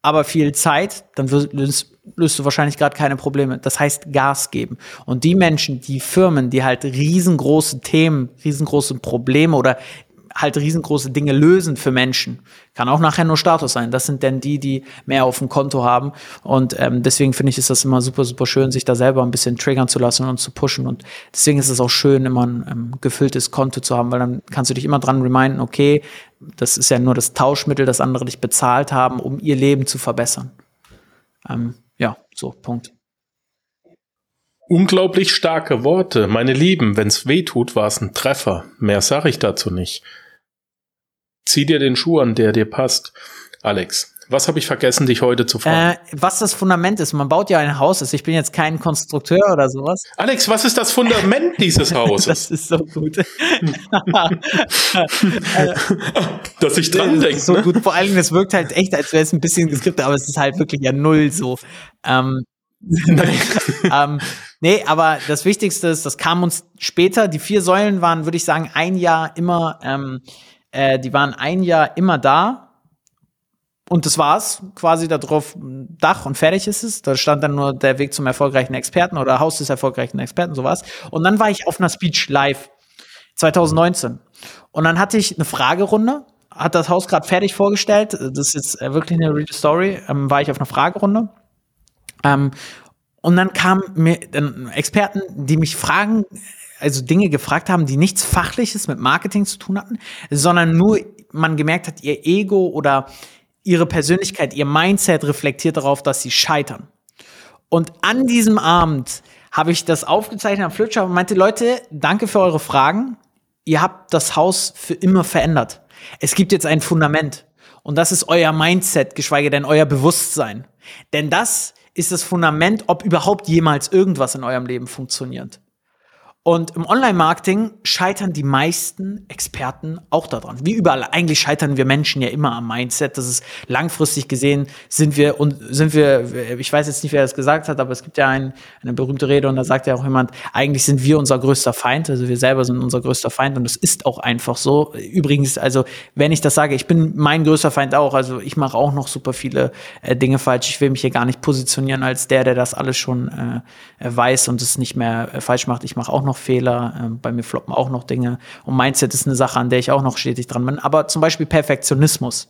Speaker 2: aber viel Zeit, dann löst, löst du wahrscheinlich gerade keine Probleme. Das heißt Gas geben. Und die Menschen, die Firmen, die halt riesengroße Themen, riesengroße Probleme oder halt riesengroße Dinge lösen für Menschen. Kann auch nachher nur Status sein. Das sind denn die, die mehr auf dem Konto haben. Und ähm, deswegen finde ich, ist das immer super, super schön, sich da selber ein bisschen triggern zu lassen und zu pushen. Und deswegen ist es auch schön, immer ein ähm, gefülltes Konto zu haben, weil dann kannst du dich immer dran reminden, okay, das ist ja nur das Tauschmittel, das andere dich bezahlt haben, um ihr Leben zu verbessern. Ähm, ja, so, Punkt.
Speaker 1: Unglaublich starke Worte. Meine Lieben, wenn's weh tut, war's ein Treffer. Mehr sag ich dazu nicht. Zieh dir den Schuh an, der dir passt. Alex, was habe ich vergessen, dich heute zu fragen?
Speaker 2: Äh, was das Fundament ist. Man baut ja ein Haus. Also ich bin jetzt kein Konstrukteur oder sowas.
Speaker 1: Alex, was ist das Fundament dieses Hauses?
Speaker 2: das ist so gut.
Speaker 1: Dass ich dran denke.
Speaker 2: So ne? gut. Vor allem, es wirkt halt echt, als wäre es ein bisschen geskriptet, aber es ist halt wirklich ja null so. Ähm, ähm, nee, aber das Wichtigste ist, das kam uns später. Die vier Säulen waren, würde ich sagen, ein Jahr immer, ähm, äh, die waren ein Jahr immer da. Und das war's, quasi da drauf Dach und fertig ist es. Da stand dann nur der Weg zum erfolgreichen Experten oder Haus des erfolgreichen Experten, sowas. Und dann war ich auf einer Speech live 2019. Und dann hatte ich eine Fragerunde, hat das Haus gerade fertig vorgestellt. Das ist jetzt äh, wirklich eine real Story. Ähm, war ich auf einer Fragerunde ähm, und dann kamen mir dann Experten, die mich fragen, also Dinge gefragt haben, die nichts Fachliches mit Marketing zu tun hatten, sondern nur man gemerkt hat, ihr Ego oder ihre Persönlichkeit, ihr Mindset reflektiert darauf, dass sie scheitern. Und an diesem Abend habe ich das aufgezeichnet am Flipchart und meinte, Leute, danke für eure Fragen. Ihr habt das Haus für immer verändert. Es gibt jetzt ein Fundament. Und das ist euer Mindset, geschweige denn euer Bewusstsein. Denn das ist das Fundament, ob überhaupt jemals irgendwas in eurem Leben funktioniert. Und im Online-Marketing scheitern die meisten Experten auch daran. Wie überall. Eigentlich scheitern wir Menschen ja immer am Mindset. Das ist langfristig gesehen sind wir und sind wir, ich weiß jetzt nicht, wer das gesagt hat, aber es gibt ja ein, eine berühmte Rede und da sagt ja auch jemand, eigentlich sind wir unser größter Feind. Also wir selber sind unser größter Feind und das ist auch einfach so. Übrigens, also wenn ich das sage, ich bin mein größter Feind auch. Also ich mache auch noch super viele äh, Dinge falsch. Ich will mich hier gar nicht positionieren als der, der das alles schon äh, weiß und es nicht mehr äh, falsch macht. Ich mache auch noch Fehler, ähm, bei mir floppen auch noch Dinge. Und Mindset ist eine Sache, an der ich auch noch stetig dran bin. Aber zum Beispiel Perfektionismus.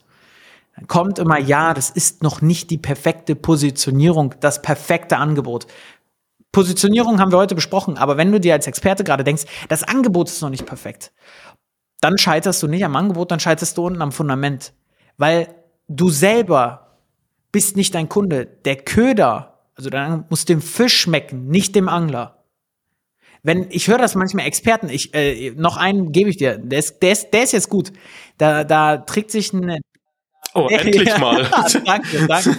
Speaker 2: Kommt immer, ja, das ist noch nicht die perfekte Positionierung, das perfekte Angebot. Positionierung haben wir heute besprochen, aber wenn du dir als Experte gerade denkst, das Angebot ist noch nicht perfekt, dann scheiterst du nicht am Angebot, dann scheiterst du unten am Fundament. Weil du selber bist nicht dein Kunde. Der Köder, also dann muss dem Fisch schmecken, nicht dem Angler. Wenn ich höre das manchmal Experten, ich äh, noch einen gebe ich dir, der ist, der ist, der ist jetzt gut. Da, da trägt sich ein
Speaker 1: Oh, endlich mal.
Speaker 2: danke, danke.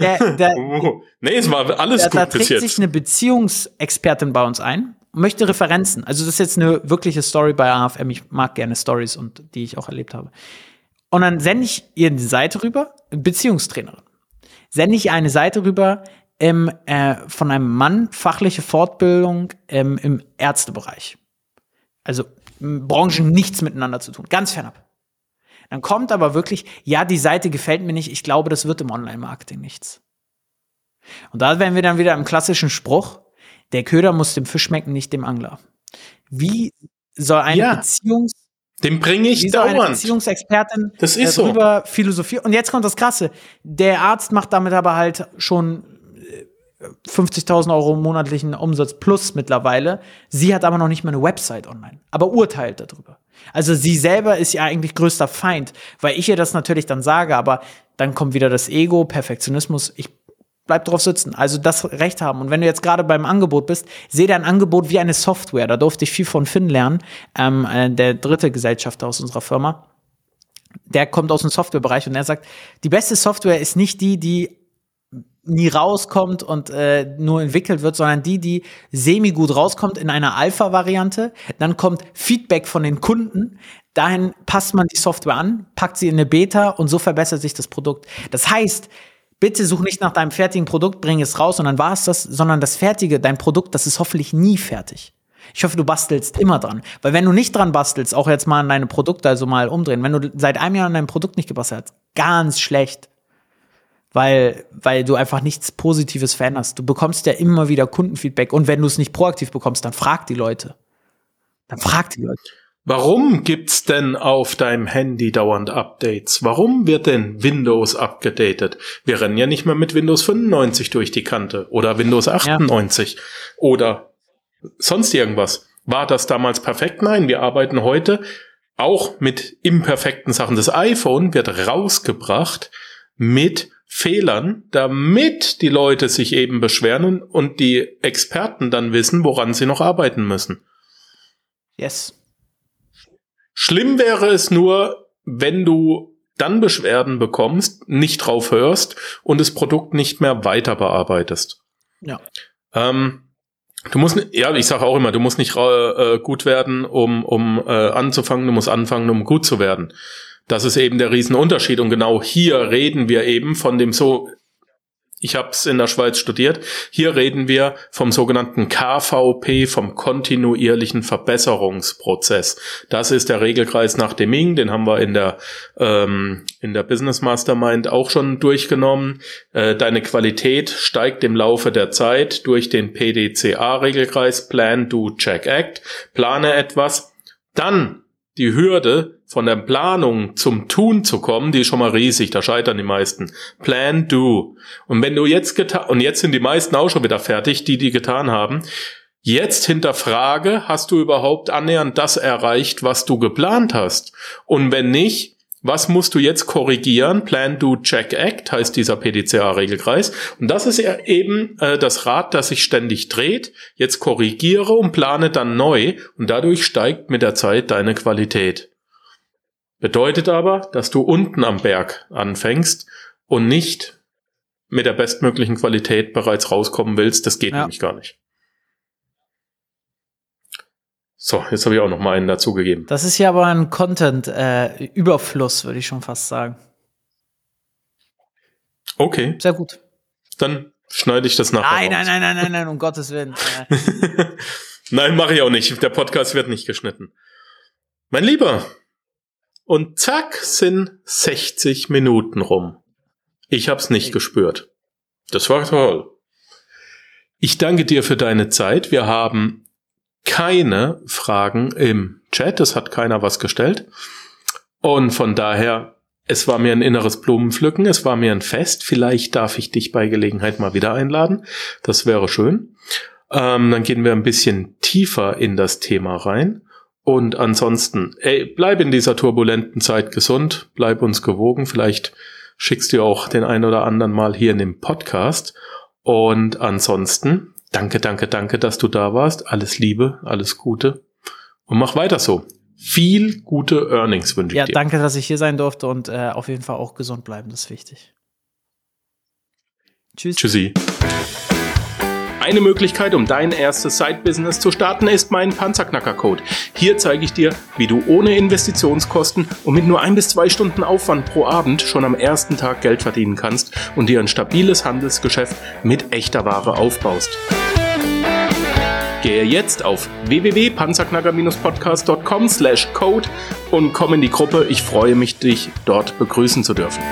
Speaker 2: Der, der,
Speaker 1: oh, nee, es war alles
Speaker 2: da,
Speaker 1: gut
Speaker 2: da
Speaker 1: bis
Speaker 2: trägt
Speaker 1: jetzt.
Speaker 2: sich eine Beziehungsexpertin bei uns ein, möchte Referenzen. Also das ist jetzt eine wirkliche Story bei AFM. Ich mag gerne Stories und die ich auch erlebt habe. Und dann sende ich ihr eine Seite rüber, Beziehungstrainerin. Sende ich eine Seite rüber, ähm, äh, von einem Mann fachliche Fortbildung ähm, im Ärztebereich. Also Branchen nichts miteinander zu tun, ganz fernab. Dann kommt aber wirklich, ja, die Seite gefällt mir nicht, ich glaube, das wird im Online-Marketing nichts. Und da wären wir dann wieder im klassischen Spruch, der Köder muss dem Fisch schmecken, nicht dem Angler. Wie soll eine
Speaker 1: Ja.
Speaker 2: Beziehungs
Speaker 1: Den bringe ich
Speaker 2: soll eine
Speaker 1: dauernd.
Speaker 2: Beziehungsexpertin
Speaker 1: Das ist so.
Speaker 2: darüber philosophieren? Und jetzt kommt das Krasse. Der Arzt macht damit aber halt schon äh, 50.000 Euro monatlichen Umsatz plus mittlerweile. Sie hat aber noch nicht mal eine Website online, aber urteilt darüber. Also sie selber ist ja eigentlich größter Feind, weil ich ihr das natürlich dann sage, aber dann kommt wieder das Ego, Perfektionismus. Ich bleib drauf sitzen. Also das Recht haben. Und wenn du jetzt gerade beim Angebot bist, sehe dein Angebot wie eine Software. Da durfte ich viel von Finn lernen, ähm, äh, der dritte Gesellschafter aus unserer Firma. Der kommt aus dem Softwarebereich und er sagt, die beste Software ist nicht die, die nie rauskommt und äh, nur entwickelt wird, sondern die, die semi gut rauskommt in einer Alpha-Variante. Dann kommt Feedback von den Kunden. Dahin passt man die Software an, packt sie in eine Beta und so verbessert sich das Produkt. Das heißt, bitte such nicht nach deinem fertigen Produkt, bring es raus und dann war es das, sondern das Fertige, dein Produkt, das ist hoffentlich nie fertig. Ich hoffe, du bastelst immer dran. Weil wenn du nicht dran bastelst, auch jetzt mal an deine Produkte, also mal umdrehen, wenn du seit einem Jahr an deinem Produkt nicht gebastelt hast, ganz schlecht. Weil, weil du einfach nichts Positives veränderst. Du bekommst ja immer wieder Kundenfeedback und wenn du es nicht proaktiv bekommst, dann frag die Leute. Dann frag die Leute.
Speaker 1: Warum gibt's denn auf deinem Handy dauernd Updates? Warum wird denn Windows abgedatet? Wir rennen ja nicht mehr mit Windows 95 durch die Kante oder Windows 98 oder sonst irgendwas. War das damals perfekt? Nein, wir arbeiten heute auch mit imperfekten Sachen. Das iPhone wird rausgebracht mit Fehlern, damit die Leute sich eben beschweren und die Experten dann wissen, woran sie noch arbeiten müssen.
Speaker 2: Yes.
Speaker 1: Schlimm wäre es nur, wenn du dann Beschwerden bekommst, nicht drauf hörst und das Produkt nicht mehr weiter bearbeitest.
Speaker 2: Ja.
Speaker 1: Ähm, du musst, ja, ich sage auch immer, du musst nicht äh, gut werden, um, um äh, anzufangen, du musst anfangen, um gut zu werden. Das ist eben der Riesenunterschied. Und genau hier reden wir eben von dem so, ich habe es in der Schweiz studiert, hier reden wir vom sogenannten KVP, vom kontinuierlichen Verbesserungsprozess. Das ist der Regelkreis nach Deming, den haben wir in der, ähm, in der Business Mastermind auch schon durchgenommen. Äh, deine Qualität steigt im Laufe der Zeit durch den PDCA-Regelkreis, Plan, Do, Check, Act. Plane etwas, dann die Hürde von der Planung zum Tun zu kommen, die ist schon mal riesig, da scheitern die meisten. Plan, do. Und wenn du jetzt getan, und jetzt sind die meisten auch schon wieder fertig, die die getan haben, jetzt hinterfrage, hast du überhaupt annähernd das erreicht, was du geplant hast? Und wenn nicht, was musst du jetzt korrigieren? Plan, do, check, act heißt dieser PDCA-Regelkreis. Und das ist eben äh, das Rad, das sich ständig dreht. Jetzt korrigiere und plane dann neu und dadurch steigt mit der Zeit deine Qualität. Bedeutet aber, dass du unten am Berg anfängst und nicht mit der bestmöglichen Qualität bereits rauskommen willst. Das geht
Speaker 2: Ja.
Speaker 1: nämlich gar nicht. So, jetzt habe ich auch noch mal einen dazugegeben.
Speaker 2: Das ist ja aber ein Content-Überfluss, würde ich schon fast sagen.
Speaker 1: Okay,
Speaker 2: Sehr gut.
Speaker 1: dann schneide ich das nachher
Speaker 2: Nein,
Speaker 1: raus.
Speaker 2: nein, nein, nein, nein, nein, um Gottes Willen. Äh,
Speaker 1: Nein, mache ich auch nicht. Der Podcast wird nicht geschnitten. Mein Lieber. Und zack sind 60 Minuten rum. Ich hab's nicht gespürt. Das war toll. Ich danke dir für deine Zeit. Wir haben keine Fragen im Chat. Es hat keiner was gestellt. Und von daher, es war mir ein inneres Blumenpflücken. Es war mir ein Fest. Vielleicht darf ich dich bei Gelegenheit mal wieder einladen. Das wäre schön. Ähm, dann gehen wir ein bisschen tiefer in das Thema rein. Und ansonsten, ey, bleib in dieser turbulenten Zeit gesund, bleib uns gewogen. Vielleicht schickst du auch den einen oder anderen mal hier in dem Podcast. Und ansonsten, danke, danke, danke, dass du da warst. Alles Liebe, alles Gute. Und mach weiter so. Viel gute Earnings wünsche ich
Speaker 2: ja,
Speaker 1: dir.
Speaker 2: danke, dass ich hier sein durfte und äh, auf jeden Fall auch gesund bleiben, das ist wichtig. Tschüss.
Speaker 1: Tschüssi. Eine Möglichkeit, um dein erstes Side-Business zu starten, ist mein Panzerknacker-Code. Hier zeige ich dir, wie du ohne Investitionskosten und mit nur ein bis zwei Stunden Aufwand pro Abend schon am ersten Tag Geld verdienen kannst und dir ein stabiles Handelsgeschäft mit echter Ware aufbaust. Gehe jetzt auf www.panzerknacker-podcast.com slash code und komm in die Gruppe. Ich freue mich, dich dort begrüßen zu dürfen.